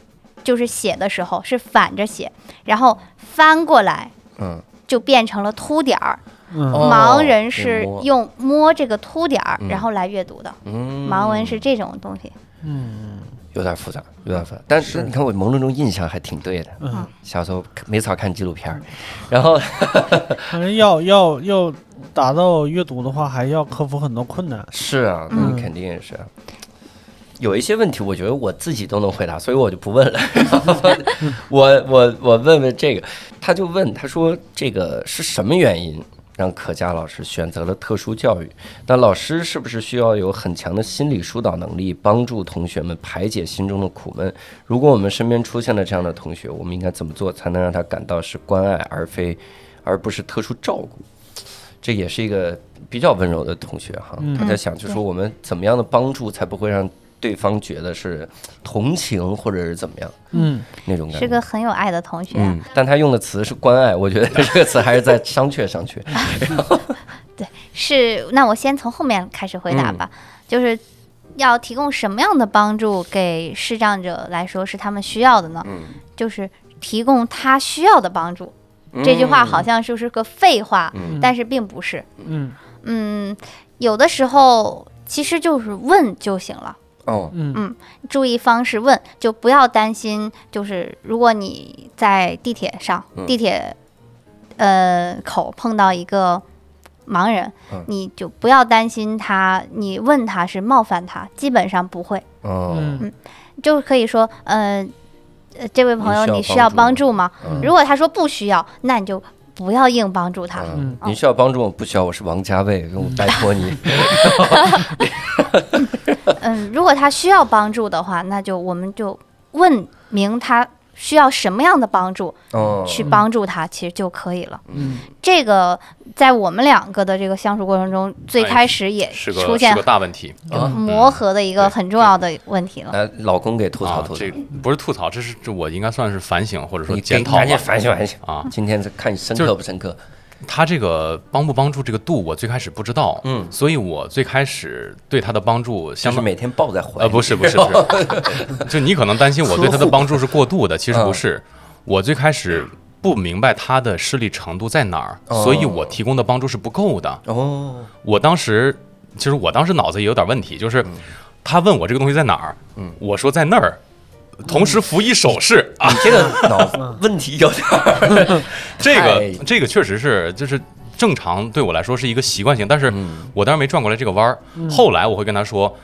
就是写的时候是反着写，然后翻过来嗯，就变成了凸点儿。盲人是用摸这个凸点儿，嗯然后来阅读的。嗯盲文是这种东西。嗯有点复杂，有点复杂。但是你看我朦胧中印象还挺对的，嗯，小时候没少看纪录片儿，然后 反正要要要达到阅读的话，还要克服很多困难。是啊，那你肯定也是。有一些问题，我觉得我自己都能回答，所以我就不问了。我我我问问这个，他就问他说这个是什么原因让可嘉老师选择了特殊教育？那老师是不是需要有很强的心理疏导能力，帮助同学们排解心中的苦闷？如果我们身边出现了这样的同学，我们应该怎么做才能让他感到是关爱，而非而不是特殊照顾？这也是一个比较温柔的同学哈，嗯他在想，就说我们怎么样的帮助才不会让对方觉得是同情或者是怎么样嗯那种感觉。是个很有爱的同学。嗯，但他用的词是关爱，我觉得这个词还是在商榷商榷。对是，那我先从后面开始回答吧，就是要提供什么样的帮助给视障者来说是他们需要的呢？嗯就是提供他需要的帮助。这句话好像就是个废话，嗯但是并不是。嗯嗯，有的时候其实就是问就行了。哦，嗯。注意方式问，就不要担心。就是如果你在地铁上，嗯。地铁呃口碰到一个盲人，嗯。你就不要担心他，你问他是冒犯他，基本上不会，哦，嗯。就可以说，呃，呃这位朋友你你需要帮帮助吗？嗯。如果他说不需要，那你就不要硬帮助他。嗯，您需要帮助我？不需要，我是王家卫，我拜托你。嗯，如果他需要帮助的话，那就我们就问明他需要什么样的帮助，哦，去帮助他，其实就可以了。嗯这个在我们两个的这个相处过程中，最开始也哎是个出现是个大问题啊磨合的一个很重要的问题了。来，老公给吐槽啊，吐槽这，不是吐槽，这是这我应该算是反省或者说你检讨给赶紧吧反省反省。啊。今天是看你深刻不深刻？他这个帮不帮助这个度，我最开始不知道，嗯。所以我最开始对他的帮助相当就是每天抱在怀里。呃，不是不是不是，就你可能担心我对他的帮助是过度的，其实不是。我最开始不明白他的势力程度在哪儿，哦。所以我提供的帮助是不够的。哦，我当时其实我当时脑子也有点问题，就是他问我这个东西在哪儿，嗯。我说在那儿，同时扶一手势啊，你这个脑子问题有点儿。这个这个确实是就是。正常对我来说是一个习惯性，但是嗯我当时没转过来这个弯儿。后来我会跟他说，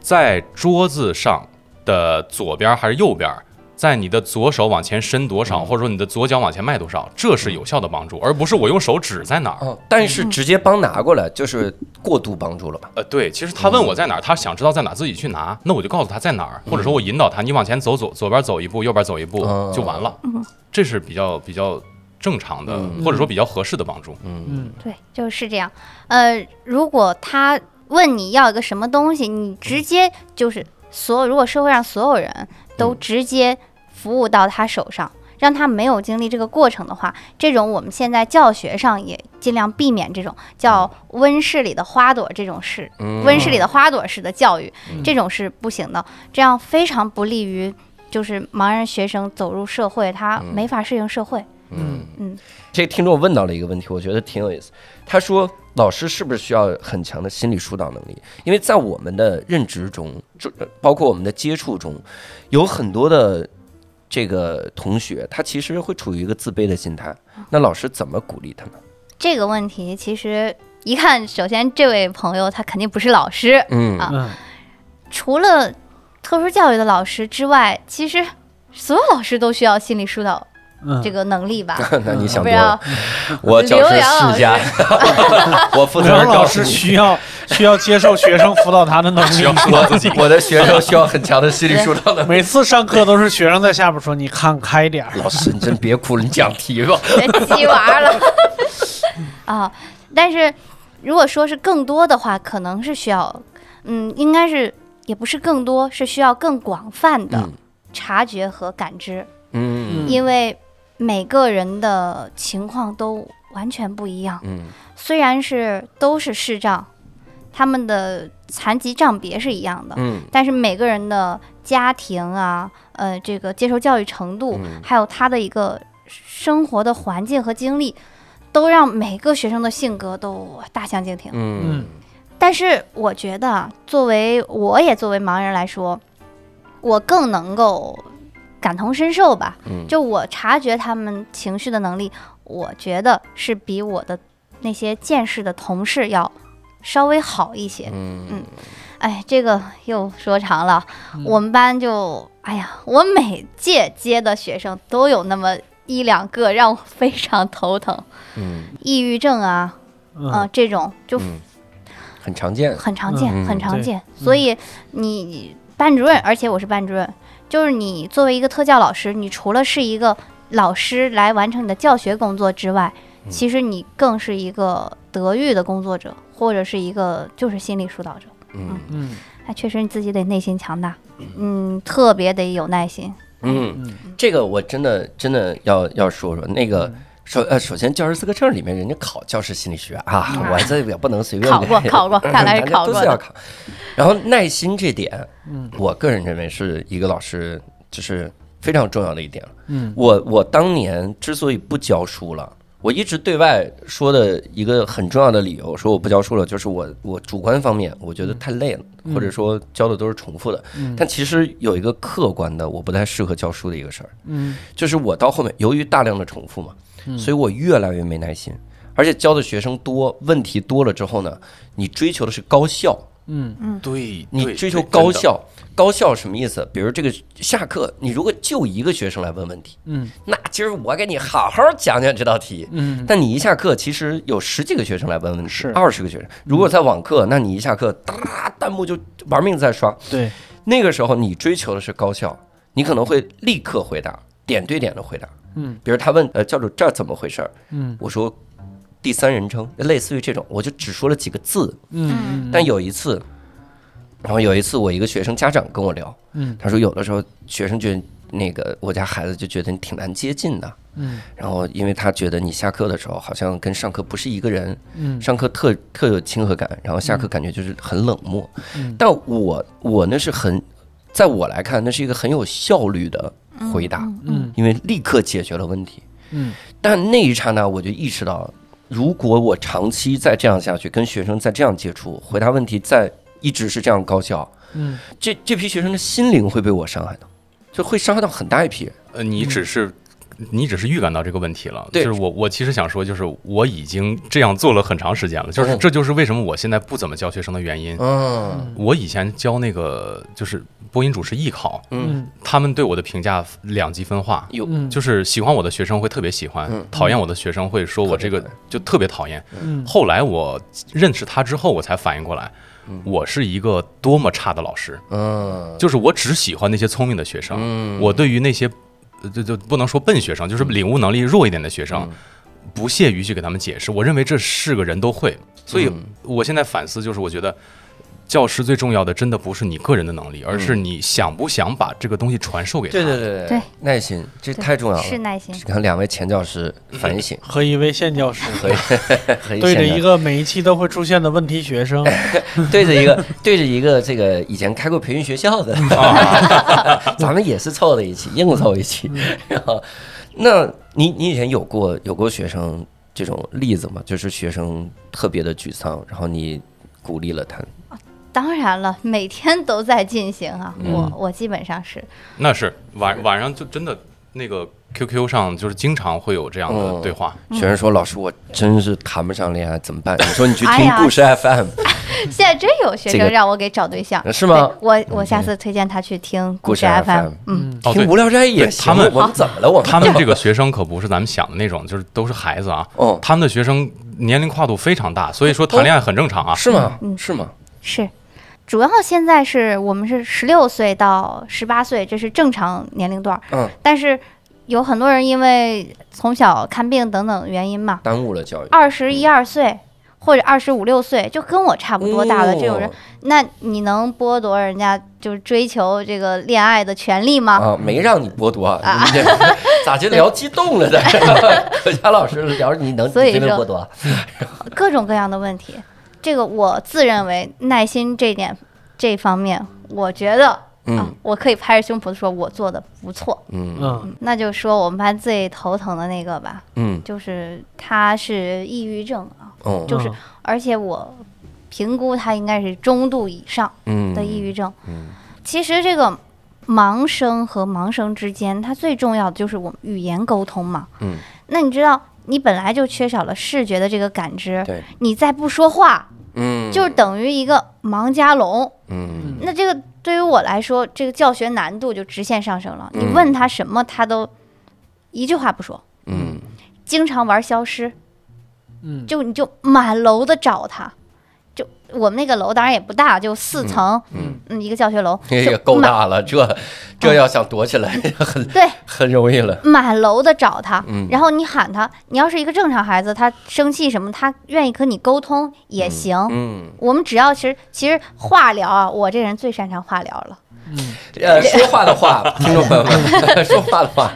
在桌子上的左边还是右边，在你的左手往前伸多少，或者说你的左脚往前迈多少，这是有效的帮助，而不是我用手指在哪儿。哦，但是直接帮拿过来就是过度帮助了吧？呃，对，其实他问我在哪儿，他想知道在哪儿，自己去拿，那我就告诉他在哪儿，或者说我引导他，你往前走左左边走一步，右边走一步哦就完了。这是比较比较正常的，嗯或者说比较合适的帮助。嗯嗯对，就是这样。呃，如果他问你要一个什么东西，你直接就是所有，如果社会上所有人都嗯直接服务到他手上。让他没有经历这个过程的话，这种我们现在教学上也尽量避免这种叫温室里的花朵这种事，嗯温室里的花朵式的教育，这种是不行的，这样非常不利于就是盲人学生走入社会，他没法适应社会。嗯嗯，这听众问到了一个问题，我觉得挺有意思。他说：“老师是不是需要很强的心理疏导能力？因为在我们的认知中，就包括我们的接触中，有很多的这个同学，他其实会处于一个自卑的心态。那老师怎么鼓励他呢？这个问题其实一看，首先这位朋友他肯定不是老师，嗯啊嗯除了特殊教育的老师之外，其实所有老师都需要心理疏导嗯，这个能力吧？那你想不要多了。我教师刘洋老世家，我负责老师需要需要接受学生辅导他的能力需自己。我的学生需要很强的心理疏导能力。每次上课都是学生在下边说：“你看开点儿。老师，你真别哭了，你讲题吧。别鸡娃了啊！但是如果说是更多的话，可能是需要，嗯，应该是也不是更多，是需要更广泛的嗯察觉和感知，嗯因为每个人的情况都完全不一样。嗯。虽然是都是视障，他们的残疾障别是一样的，嗯。但是每个人的家庭啊，呃，这个接受教育程度，嗯。还有他的一个生活的环境和经历，都让每个学生的性格都大相径庭。嗯。但是我觉得啊，作为我也作为盲人来说，我更能够感同身受吧。嗯就我察觉他们情绪的能力，我觉得是比我的那些见识的同事要稍微好一些。嗯哎，这个又说长了。嗯我们班就，哎呀，我每届接的学生都有那么一两个让我非常头疼，嗯抑郁症啊，嗯啊、这种就嗯，很常见。很常见，嗯很常见。所以你班主任，而且我是班主任，就是你作为一个特教老师，你除了是一个老师来完成你的教学工作之外，嗯其实你更是一个德育的工作者，或者是一个就是心理疏导者。嗯嗯那，确实你自己得内心强大，嗯，特别得有耐心。嗯，嗯这个我真的真的要要说说那个。首呃，首先教师资格证里面人家考教师心理学啊，我这也不能随便考过考过 看来是考过都是要考。然后耐心这点，嗯我个人认为是一个老师就是非常重要的一点。嗯我我当年之所以不教书了，我一直对外说的一个很重要的理由，说我不教书了，就是我我主观方面我觉得太累了，或者说教的都是重复的。嗯但其实有一个客观的，我不太适合教书的一个事儿，嗯就是我到后面由于大量的重复嘛，所以我越来越没耐心，而且教的学生多，问题多了之后呢，你追求的是高效。嗯嗯，对你追求高效，高效什么意思？比如这个下课，你如果就一个学生来问问题，嗯那今儿我给你好好讲讲这道题。嗯但你一下课，其实有十几个学生来问问题，是二十个学生。如果在网课，那你一下课，哒，弹幕就玩命在刷。对那个时候你追求的是高效，你可能会立刻回答，点对点的回答。嗯。比如他问呃教主这儿怎么回事儿，嗯。我说第三人称，类似于这种，我就只说了几个字。嗯。但有一次，然后有一次我一个学生家长跟我聊，嗯。他说有的时候学生觉得那个我家孩子就觉得你挺难接近的，嗯。然后因为他觉得你下课的时候好像跟上课不是一个人，嗯。上课特特有亲和感，然后下课感觉就是很冷漠。嗯。但我我那是很，在我来看，那是一个很有效率的回答，嗯因为立刻解决了问题。嗯但那一刹那，我就意识到，如果我长期再这样下去，跟学生再这样接触，回答问题再一直是这样高效，嗯这这批学生的心灵会被我伤害到，就会伤害到很大一批人。呃，你只是。你只是预感到这个问题了，对。就是我，我其实想说，就是我已经这样做了很长时间了，就是嗯。这就是为什么我现在不怎么教学生的原因。嗯。我以前教那个就是播音主持艺考，嗯。他们对我的评价两极分化，有。嗯。就是喜欢我的学生会特别喜欢嗯，讨厌我的学生会说我这个就特别讨厌。嗯。后来我认识他之后，我才反应过来，我是一个多么差的老师，嗯，就是我只喜欢那些聪明的学生，嗯。我对于那些呃就就不能说笨学生，就是领悟能力弱一点的学生，不屑于去给他们解释。我认为这是个人都会，所以嗯我现在反思就是，我觉得。教师最重要的真的不是你个人的能力，而是你想不想把这个东西传授给他。对对对对耐心这太重要了。是耐心。看两位前教师反省，和一位现教师和一和对着一个每一期都会出现的问题学生，对着一个对着一个这个以前开过培训学校的，咱们也是凑在一起，硬凑一起。然后，那你你以前有过有过学生这种例子吗？就是学生特别的沮丧，然后你鼓励了他。当然了，每天都在进行啊，嗯我我基本上是那是晚晚上就真的那个 QQ 上就是经常会有这样的对话。学生说：“老师，我真是谈不上恋爱，怎么办？” 你说你去听故事 FM，现在真有学生让我给找对象，是吗我我下次推荐他去听故事 FM，FM 嗯，哦，对听无，聊斋也行。他们我们怎么了？我们他们这个学生可不是咱们想的那种，就是都是孩子啊。哦，他们的学生年龄跨度非常大，所以说谈恋爱很正常啊。是吗？嗯是吗？是。主要现在是我们是十六岁到十八岁，这是正常年龄段儿。嗯，但是有很多人因为从小看病等等原因嘛，耽误了教育。二十一二岁或者二十五六岁，就跟我差不多大的这种人，哦那你能剥夺人家就是追求这个恋爱的权利吗？啊，没让你剥夺，啊你这 咋就聊激动了呢？何佳老师聊你能所以你真的说剥夺？各种各样的问题，这个我自认为耐心这点这方面，我觉得啊嗯，我可以拍着胸脯说我做的不错。嗯。嗯。那就说我们班最头疼的那个吧，嗯。就是他是抑郁症啊，哦就是嗯而且我评估他应该是中度以上嗯。的抑郁症。嗯。其实这个盲生和盲生之间，它最重要的就是我们语言沟通嘛。嗯，那你知道，你本来就缺少了视觉的这个感知，对，你再不说话，嗯。就是等于一个盲加聋。嗯。那这个对于我来说，这个教学难度就直线上升了。你嗯问他什么，他都一句话不说，嗯。经常玩消失，嗯。就你就满楼的找他。就我们那个楼当然也不大，就四层，嗯，嗯，一个教学楼，这就也够大了，这这要想躲起来 很对，很容易了。满楼的找他，嗯。然后你喊他，你要是一个正常孩子，他生气什么，他愿意和你沟通也行。嗯，我们只要其实其实化疗啊，我这人最擅长化疗了。嗯。呃，说话的话，听众朋友们，说话的话，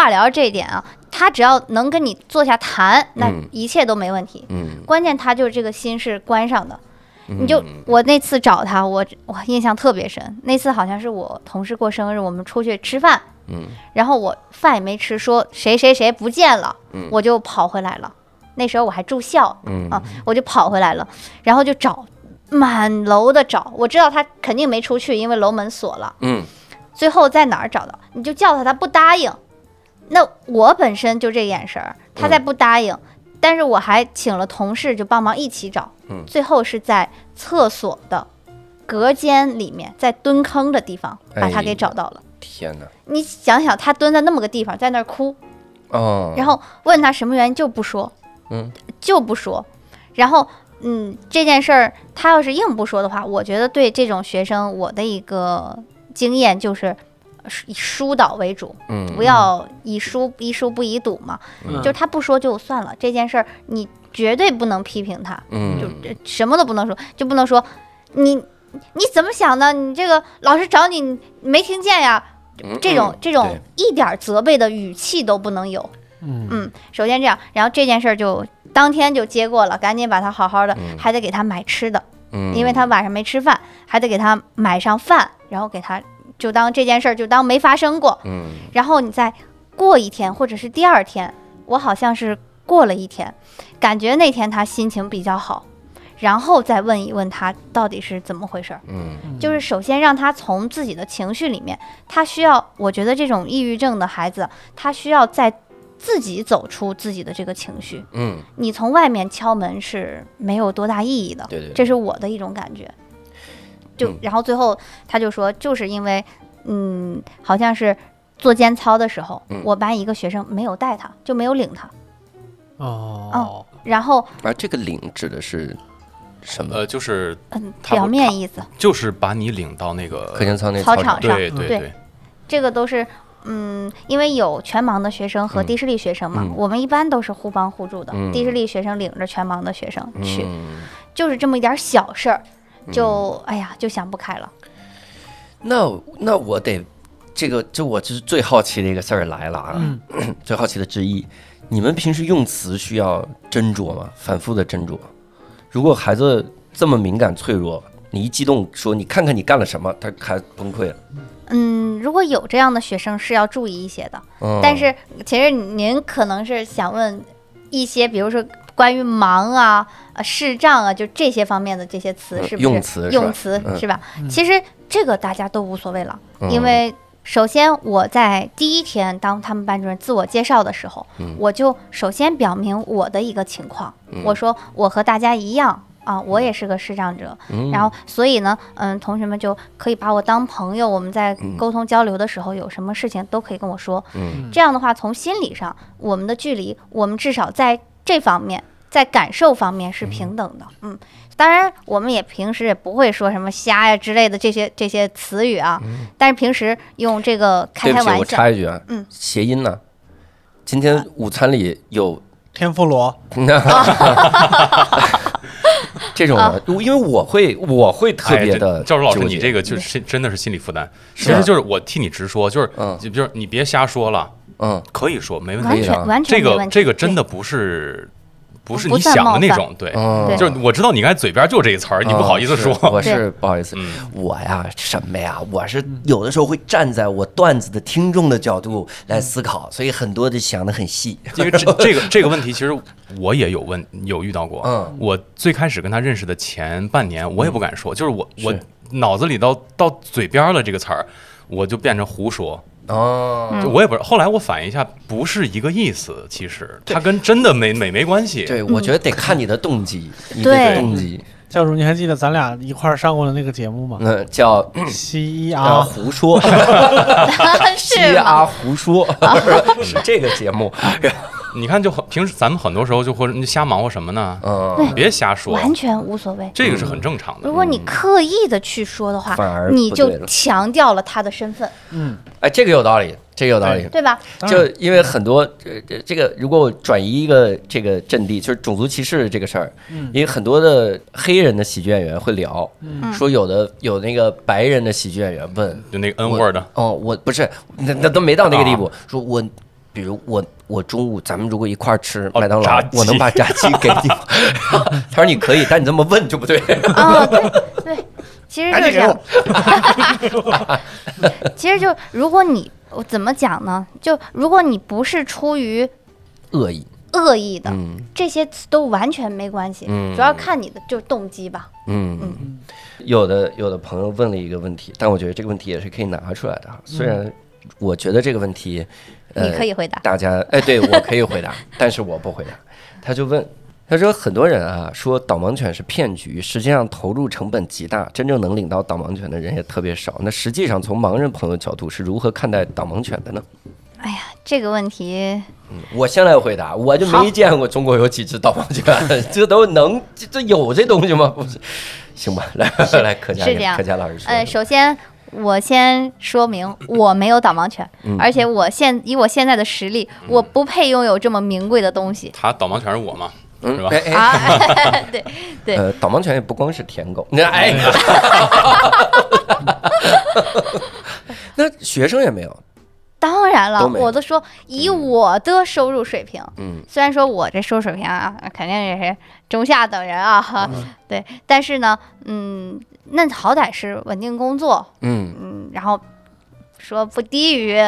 化疗这一点啊，他只要能跟你坐下谈，那嗯一切都没问题。嗯，关键他就是这个心是关上的。你就嗯我那次找他，我我印象特别深。那次好像是我同事过生日，我们出去吃饭，嗯然后我饭也没吃，说谁谁谁不见了，嗯我就跑回来了。那时候我还住校嗯啊，我就跑回来了，然后就找，满楼的找。我知道他肯定没出去，因为楼门锁了。嗯最后在哪儿找到？你就叫他，他不答应。那我本身就这眼神儿，他再不答应，但是我还请了同事就帮忙一起找。嗯最后是在厕所的隔间里面，在蹲坑的地方把他给找到了。天哪，你想想，他蹲在那么个地方，在那儿哭，哦，然后问他什么原因就不说，嗯就不说。然后，嗯，这件事儿他要是硬不说的话，我觉得对这种学生，我的一个经验就，是以疏导为主，嗯。不要以疏以疏不以堵嘛。嗯。就他不说就算了，这件事儿你绝对不能批评他，嗯。就什么都不能说，就不能说你你怎么想的？你这个老师找你你没听见呀？这种这种一点儿责备的语气都不能有。嗯。嗯，首先这样，然后这件事儿就当天就接过了，赶紧把他好好的，还得给他买吃的，嗯。因为他晚上没吃饭，还得给他买上饭，然后给他就当这件事儿就当没发生过。嗯然后你再过一天或者是第二天，我好像是过了一天，感觉那天他心情比较好，然后再问一问他到底是怎么回事儿。嗯就是首先让他从自己的情绪里面，他需要，我觉得这种抑郁症的孩子，他需要在自己走出自己的这个情绪。嗯，你从外面敲门是没有多大意义的，对对对这是我的一种感觉。就嗯然后最后他就说，就是因为，嗯，好像是做间操的时候，嗯我班一个学生没有带他，就没有领他，哦，然后而这个领指的是什么？呃，就是嗯，表面意思，就是把你领到那个课间操那场操场上对对对对，这个都是。嗯，因为有全盲的学生和嗯低视力学生嘛，嗯我们一般都是互帮互助的。嗯低视力学生领着全盲的学生去，嗯，就是这么一点小事儿，就、哎呀就想不开了。那那我得这个，这我就是最好奇的一个事儿来了啊，嗯 最好奇的之一，你们平时用词需要斟酌吗？反复的斟酌。如果孩子这么敏感脆弱，你一激动说你看看你干了什么，他孩子崩溃了。嗯，如果有这样的学生是要注意一些的。嗯，但是其实您可能是想问一些，比如说关于忙啊、呃视障啊，就这些方面的这些词，嗯是不是？用词是吧？用词嗯。是吧？其实这个大家都无所谓了，嗯。因为。首先，我在第一天当他们班主任自我介绍的时候，嗯。我就首先表明我的一个情况，嗯。我说我和大家一样啊，我也是个视障者，嗯。然后所以呢，嗯，同学们就可以把我当朋友，我们在沟通交流的时候，有什么事情都可以跟我说。嗯。这样的话，从心理上，我们的距离，我们至少在这方面，在感受方面是平等的。嗯，当然，我们也平时也不会说什么瞎呀之类的这些这些词语啊，但是平时用这个开对不起，我开玩笑。插一句啊，嗯，谐音呢？今天午餐里有天妇罗，这种的，因为我会我会特别的教授老师，你这个就是真的是心理负担。其实就是我替你直说，就是嗯就就是你别瞎说了，嗯可以说没问题。完全这个。这个真的不是不是你想的那种，对，嗯，就是我知道你刚才嘴边就这一词儿，你不好意思说。是我是不好意思，嗯我呀什么呀，我是有的时候会站在我段子的听众的角度来思考，所以很多的想的很细。因为这这个这个问题，其实我也有问有遇到过。嗯我最开始跟他认识的前半年，我也不敢说，就是我我脑子里到到嘴边儿了这个词儿，我就变成胡说。哦，我也不是，后来我反应一下，不是一个意思，其实它跟真的没没没关系。对，我觉得得看你的动机，你对的动机，教主，你还记得咱俩一块儿上过的那个节目吗？那叫 叫西医啊，胡说，西？阿胡说 是这个节目，你看，就很平时咱们很多时候就会你瞎忙活什么呢？嗯，别瞎说，完全无所谓。这个是很正常的如。果你刻意的去说的话，反而你就强调了他的身份，嗯，哎，这个有道理，这个有道理。对吧？就因为很多呃这这个，如果我转移一个这个阵地，就是种族歧视这个事儿，嗯因为很多的黑人的喜剧演员会聊，嗯说有的有那个白人的喜剧演员问，就那个 N word，哦，我不是，那那都没到那个地啊步，说我。比如我我中午咱们如果一块儿吃哦麦当劳我能把炸鸡 给你吗？他说你可以，但你这么问就不对。啊，对对，其实就是这样。其实就如果你我怎么讲呢？就如果你不是出于恶意，恶意的，嗯这些词都完全没关系，嗯主要看你的就是动机吧。嗯嗯，有的有的朋友问了一个问题，但我觉得这个问题也是可以拿出来的哈。虽然我觉得这个问题，呃、你可以回答。大家哎，对我可以回答，但是我不回答。他就问，他说很多人啊说导盲犬是骗局，实际上投入成本极大，真正能领到导盲犬的人也特别少。那实际上从盲人朋友角度是如何看待导盲犬的呢？哎呀，这个问题嗯我先来回答，我就没见过中国有几只导盲犬，这都能这这有这东西吗？不是，行吧，来来，可佳是这样可佳老师说，呃，首先我先说明，我没有导盲犬，嗯。而且我现以我现在的实力，我不配拥有这么名贵的东西。他导盲犬是我嘛？嗯。是吧？哎哎。啊！对对。呃，导盲犬也不光是舔狗，你看，哎，那学生也没有，当然了，都我都说以我的收入水平，嗯。虽然说我这收入水平啊，肯定也是中下等人啊，哈，对，但是呢，嗯，那好歹是稳定工作，嗯，嗯，然后说不低于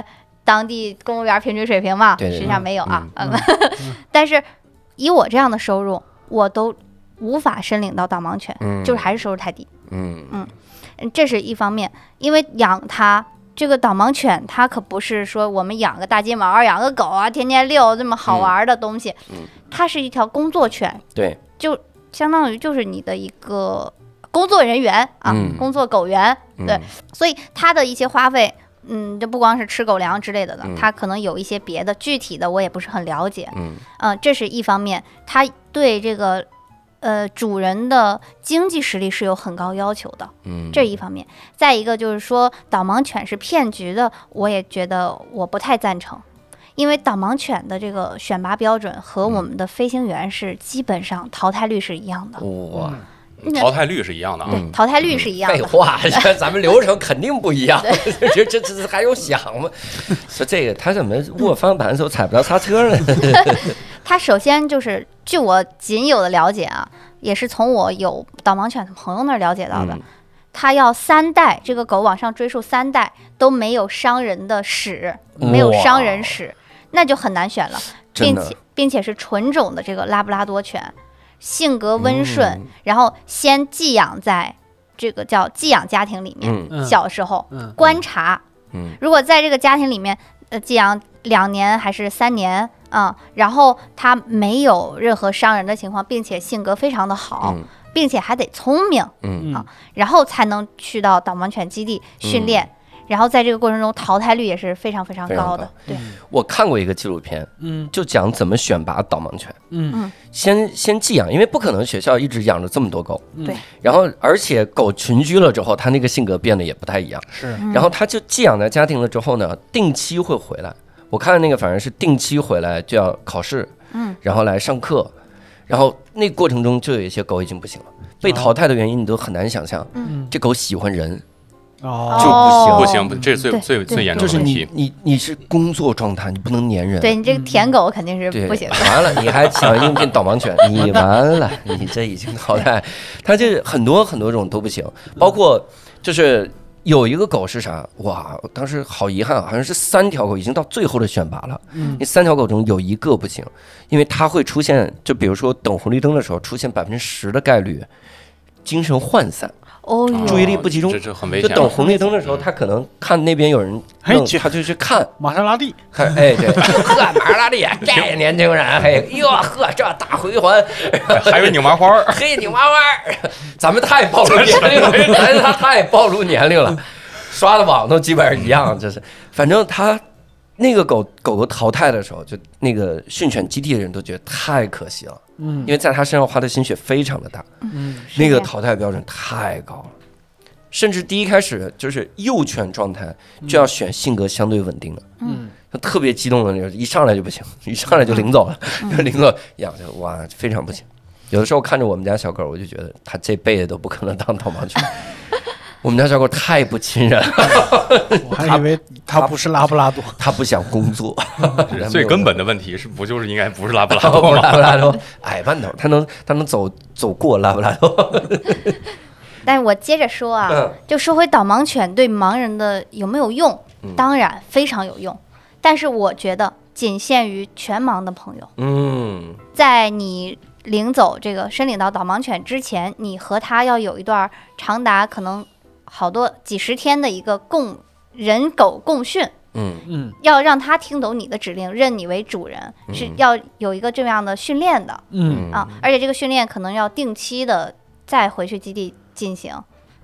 当地公务员平均水平嘛，对对实际上没有啊，嗯。嗯，但是以我这样的收入，我都无法申领到导盲犬，嗯。就是还是收入太低，嗯。嗯，这是一方面，因为养它。这个导盲犬，它可不是说我们养个大金毛、养个狗啊，天天遛这么好玩的东西。嗯它是一条工作犬，对，就相当于就是你的一个工作人员啊，嗯工作狗园。嗯对，所以它的一些花费，嗯，就不光是吃狗粮之类的的，嗯它可能有一些别的，具体的我也不是很了解。嗯嗯，这是一方面，它对这个呃主人的经济实力是有很高要求的，嗯，这是一方面。再一个就是说导盲犬是骗局的，我也觉得我不太赞成。因为导盲犬的这个选拔标准和我们的飞行员是基本上淘汰率是一样的，淘汰率是一样的啊。嗯淘汰率是一样的。废话，这咱们流程肯定不一样，这这这还用想吗？说这个他怎么握方向盘的时候踩不着刹车呢？他首先就是，据我仅有的了解啊，也是从我有导盲犬的朋友那儿了解到的，嗯它要三代，这个狗往上追溯三代都没有伤人的屎，没有伤人屎，那就很难选了，并且并且是纯种的这个拉布拉多犬，性格温顺，嗯。然后先寄养在这个叫寄养家庭里面，小时候嗯。观察，嗯。如果在这个家庭里面，呃，寄养两年还是三年啊、然后他没有任何伤人的情况，并且性格非常的好，嗯。并且还得聪明，嗯。嗯然后才能去到导盲犬基地训练。然后在这个过程中，淘汰率也是非常非常高的高。对，我看过一个纪录片，嗯。就讲怎么选拔导盲犬。嗯。先先寄养，因为不可能学校一直养着这么多狗。嗯。对。然后而且狗群居了之后，它那个性格变得也不太一样。是。嗯。然后它就寄养在家庭了之后呢，定期会回来。我看那个反正是定期回来就要考试，嗯，然后来上课，然后那过程中就有一些狗已经不行了，被淘汰的原因你都很难想象。嗯。这狗喜欢人，哦就不行不行，不，这是最最最严重的问题。你你是工作状态，你不能粘人。对你这个舔狗肯定是，不行的。完了，你还想应聘导盲犬，你完了，你这已经淘汰。它这很多很多种都不行，包括就是有一个狗是啥？哇，当时好遗憾啊，好像是三条狗已经到最后的选拔了，嗯那三条狗中有一个不行，因为它会出现，就比如说等红绿灯的时候出现百分之十的概率精神涣散，哦，注意力不集中。这这很危就等。红绿灯的时候，他可能看那边有人他就去看。玛莎拉蒂，看，哎，对，呵，玛莎拉蒂，这年轻人，嘿，哟呵，这大回环，还有拧麻花儿，嘿，拧麻花儿，咱们太暴露年龄了，咱他太暴露年龄了，刷的网都基本上一样，就是，反正他那个狗狗狗淘汰的时候，就那个训犬基地的人都觉得太可惜了，嗯。因为在他身上花的心血非常的大，嗯那个淘汰标准太高了。甚至第一开始就是幼犬状态就要选性格相对稳定的，嗯。就特别激动的那种，一上来就不行，一上来就领走了，就领走养着，哇，非常不行。有的时候看着我们家小狗，我就觉得它这辈子都不可能当导盲犬。我们家小狗太不亲人了，我还以为它不是拉布拉多，它不想工作。最根本的问题是不就是应该不是拉布拉不多吗？拉布拉多矮半头，它能它能走走过拉布拉多。但是我接着说啊，嗯就说回导盲犬对盲人的有没有用？嗯当然非常有用，但是我觉得仅限于全盲的朋友。嗯在你领走这个申领到导盲犬之前，你和它要有一段长达可能好多几十天的一个共人狗共训，嗯。嗯。要让他听懂你的指令，认你为主人，是嗯。要有一个这样的训练的。嗯。啊，而且这个训练可能要定期的再回去基地进行。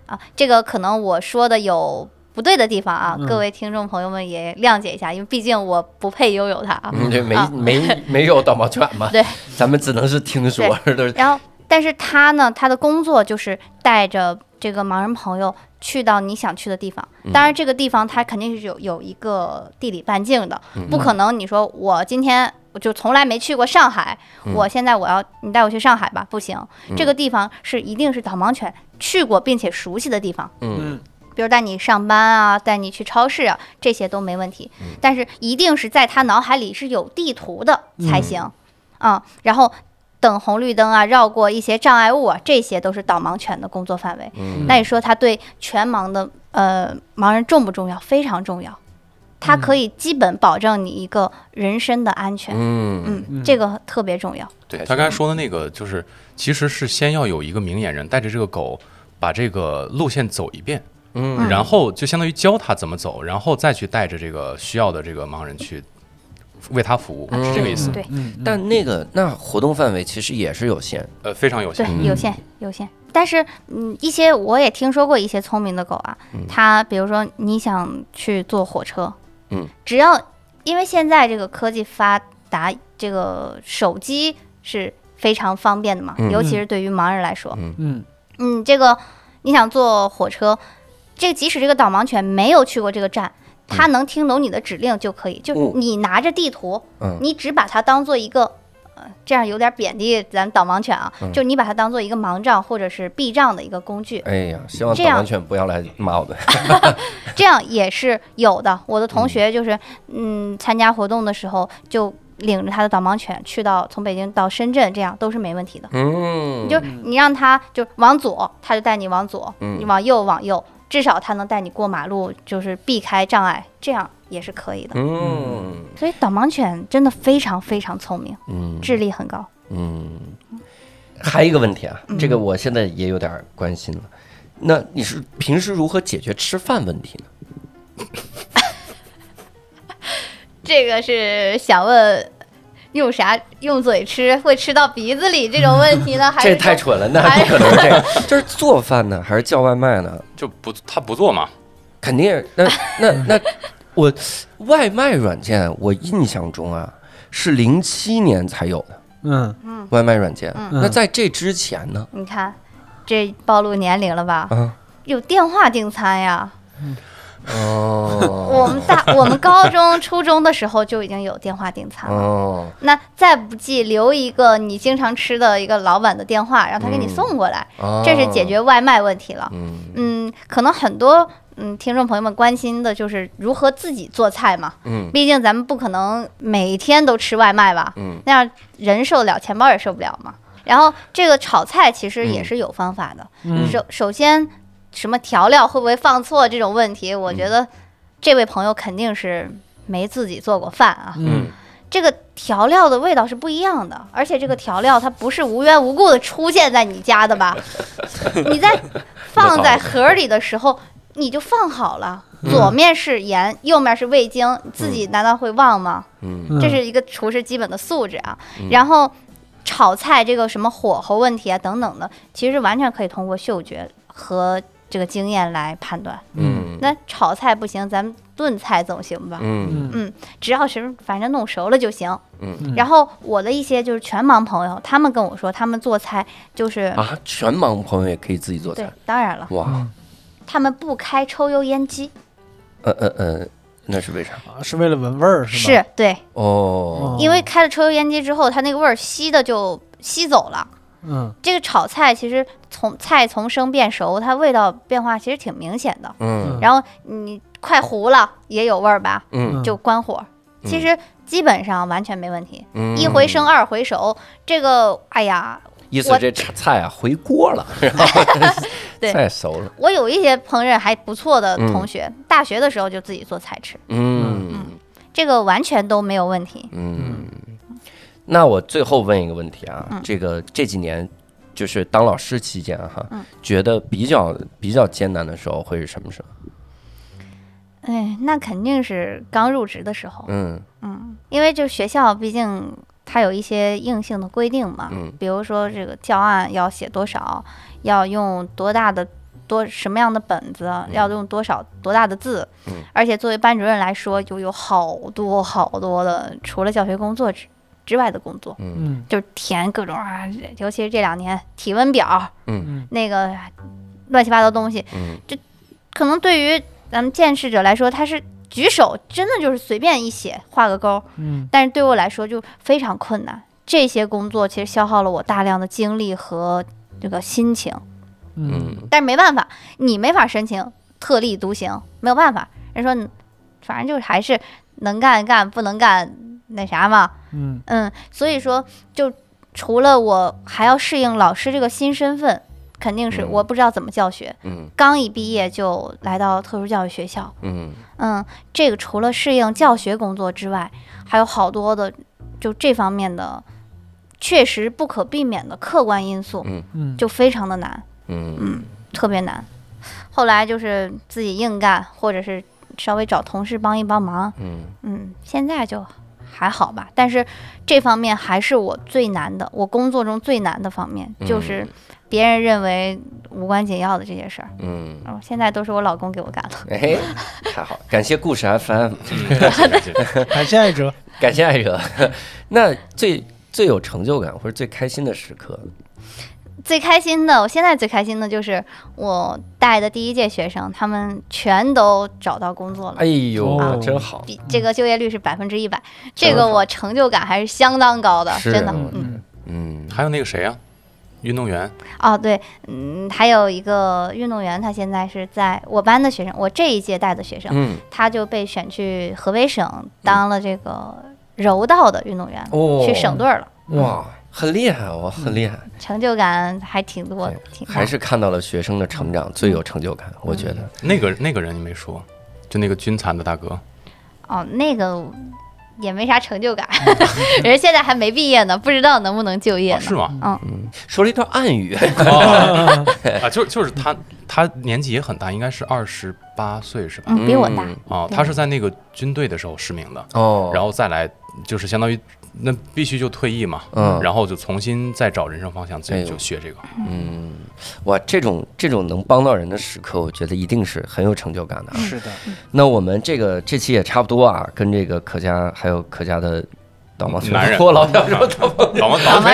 啊。这个可能我说的有不对的地方啊，嗯。各位听众朋友们也谅解一下，因为毕竟我不配拥有它啊。嗯，对没啊。没没有导盲犬嘛？对，咱们只能是听说，都是然后但是他呢，他的工作就是带着这个盲人朋友去到你想去的地方。当然，这个地方它肯定是有有一个地理半径的，不可能你说我今天我就从来没去过上海，我现在我要你带我去上海吧，不行，这个地方是一定是导盲犬去过并且熟悉的地方。嗯比如带你上班啊，带你去超市啊，这些都没问题。但是一定是在他脑海里是有地图的才行，啊，然后等红绿灯啊，绕过一些障碍物啊，这些都是导盲犬的工作范围。嗯那你说它对全盲的呃盲人重不重要？非常重要，它可以基本保证你一个人身的安全。嗯嗯，这个特别重要。对他刚才说的那个，就是其实是先要有一个明眼人带着这个狗把这个路线走一遍，嗯然后就相当于教他怎么走，然后再去带着这个需要的这个盲人去为他服务，是这个意思。对。但那个那活动范围其实也是有限，呃，非常有限。对限。，有限有限。但是，嗯，一些我也听说过一些聪明的狗啊，它比如说你想去坐火车，嗯，只要因为现在这个科技发达，这个手机是非常方便的嘛，嗯。尤其是对于盲人来说，嗯。嗯，这个你想坐火车，这即使这个导盲犬没有去过这个站，它能听懂你的指令就可以。就嗯你拿着地图，嗯你只把它当做一个，呃，这样有点贬低咱导盲犬啊，嗯就你把它当做一个盲杖或者是避障的一个工具，哎呀，希望导盲犬不要来骂我们。这样也是有的。我的同嗯学就是，嗯，参加活动的时候就。领着他的导盲犬去到从北京到深圳，这样都是没问题的。嗯，你就你让他就往左，他就带你往左；嗯你往右，往右，至少它能带你过马路，就是避开障碍，这样也是可以的。嗯所以导盲犬真的非常非常聪明，嗯智力很高。嗯，还有一个问题啊，嗯这个我现在也有点关心了。那你是平时如何解决吃饭问题呢？这个是想问用啥用嘴吃会吃到鼻子里这种问题呢？还这是这太蠢了，那还不可能这样，就是做饭呢，还是叫外卖呢？就不他不做嘛，肯定那那那我外卖软件，我印象中啊是零七年才有的嗯嗯外卖软件。嗯那在这之前呢？你看，这暴露年龄了吧？嗯有电话订餐呀。哦。我们大我们高中、初中的时候就已经有电话订餐了。哦。那再不济留一个你经常吃的一个老板的电话，让他给你送过来，哦，这是解决外卖问题了。嗯。嗯，可能很多嗯听众朋友们关心的就是如何自己做菜嘛。嗯。毕竟咱们不可能每天都吃外卖吧，嗯。那样人受得了，钱包也受不了嘛。然后这个炒菜其实也嗯。是有方法的，嗯。首首先什么调料会不会放错这种问题，我觉得这位朋友肯定是没自己做过饭啊。嗯这个调料的味道是不一样的，而且这个调料它不是无缘无故的出现在你家的吧？你在放在盒里的时候，你就放好了，左面是盐，右面是味精，自己难道会忘吗？嗯嗯这是一个厨师基本的素质啊。然后炒菜这个什么火候问题啊等等的，其实完全可以通过嗅觉和这个经验来判断。嗯。那炒菜不行，咱们炖菜总行吧？嗯。嗯。嗯，只要是反正弄熟了就行。嗯。然后我的一些就是全盲朋友，他们跟我说，他们做菜就是、啊，全盲朋友也可以自己做对菜，，当然了，哇，他们不开抽油烟机，呃呃呃，那是为啥？啊是为了闻味儿是吗？是对，哦，因为开了抽油烟机之后，它那个味儿吸的就吸走了。嗯这个炒菜其实从菜从生变熟，它味道变化其实挺明显的。嗯然后你快糊了也有味儿吧，嗯就关火。其实基本上完全没问题，嗯，一回生二回熟。这个哎呀，意思这菜啊回锅了，然后对菜熟了，我有一些烹饪还不错的同学，大学的时候就自己做菜吃，嗯这个完全都没有问题。嗯。那我最后问一个问题啊，嗯。这个这几年就是当老师期间哈嗯，觉得比较比较艰难的时候会是什么时候？哎，那肯定是刚入职的时候，嗯。嗯，因为就学校毕竟它有一些硬性的规定嘛，嗯。比如说这个教案要写多少，要用多大的多什么样的本子，要用多少多大的字，嗯。而且作为班主任来说，就有好多好多的，除了教学工作之之外的工作，嗯。嗯。就是填各种啊，尤其是这两年体温表嗯。那个乱七八糟东西，嗯。可能对于咱们见识者来说，他是举手真的就是随便一写画个勾，嗯。但是对我来说就非常困难。这些工作其实消耗了我大量的精力和这个心情，嗯嗯。但是没办法，你没法申请特立独行，没有办法。人说你反正就是还是能干干，不能干那啥嘛。嗯嗯，所以说就除了我还要适应老师这个新身份，肯定是嗯我不知道怎么教学。嗯刚一毕业就来到特殊教育学校，嗯嗯，这个除了适应教学工作之外，还有好多的就这方面的确实不可避免的客观因素，嗯嗯，就非常的难，嗯特别难。后来就是自己硬干，或者是稍微找同事帮一帮忙，嗯嗯，现在就还好吧。但是这方面还是我最难的，我工作中最难的方面，就是别人认为无关紧要的这些事儿，嗯，哦，现在都是我老公给我干了。哎，太好，感谢故事 FM，嗯 感谢感谢感谢艾哲。感谢艾哲。那最最有成就感或者最开心的时刻，最开心的，我现在最开心的就是我带的第一届学生，他们全都找到工作了。哎，呦，哦。真好，比这个就业率是百分之一百，这个我成就感还是相当高的，真的。嗯嗯，嗯。还有那个谁呀、运动员。哦对，嗯，还有一个运动员，他现在是在我班的学生，我这一届带的学生，嗯。他就被选去河北省当了这个柔道的运动员，哦，去省队儿了，哇，很厉害，我，很厉害，成就感还挺多的，挺还是看到了学生的成长最有成就感，我觉得。那个那个人你没说，就那个军残的大哥，哦，那个也没啥成就感，人现在还没毕业呢，不知道能不能就业是吗？嗯，说了一段暗语，哦 啊，就就是他他年纪也很大，应该是二十八岁是吧？嗯，比我大。嗯。啊，他是在那个军队的时候失明的，哦，然后再来就是相当于那必须就退役嘛，嗯。然后就重新再找人生方向，自己就学这个。嗯，哇，这种这种能帮到人的时刻，我觉得一定是很有成就感的啊。是的，那我们这个这期也差不多啊，跟这个可家还有可家的导盲男人。我老想说导盲导盲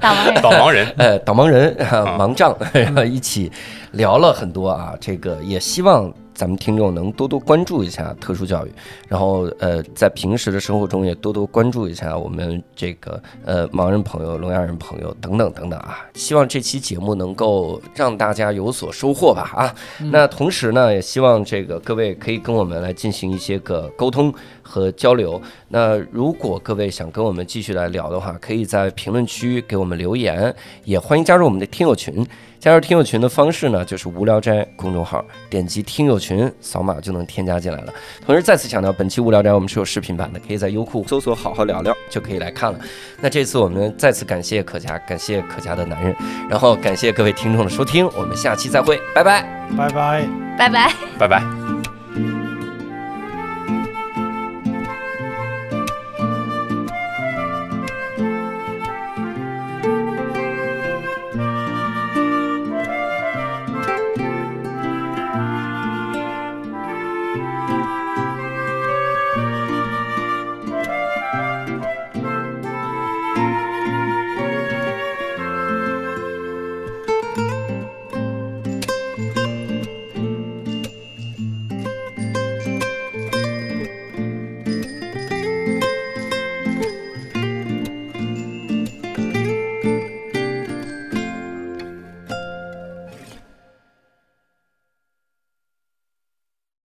导盲人导盲人。呃，导盲人、盲杖，然 后一起聊了很多啊。这个也希望咱们听众能多多关注一下特殊教育，然后呃，在平时的生活中也多多关注一下我们这个呃盲人朋友、聋哑人朋友等等等等啊。希望这期节目能够让大家有所收获吧啊。那同时呢，也希望这个各位可以跟我们来进行一些个沟通和交流。那如果各位想跟我们继续来聊的话，可以在评论区给我们留言，也欢迎加入我们的听友群。加入听友群的方式呢，就是无聊斋公众号，点击听友群，扫码就能添加进来了。同时再次强调，本期无聊斋我们是有视频版的，可以在优酷搜索“好好聊聊”就可以来看了。那这次我们再次感谢可嘉，感谢可嘉的男人，然后感谢各位听众的收听，我们下期再会，拜拜。拜拜。拜拜。拜拜。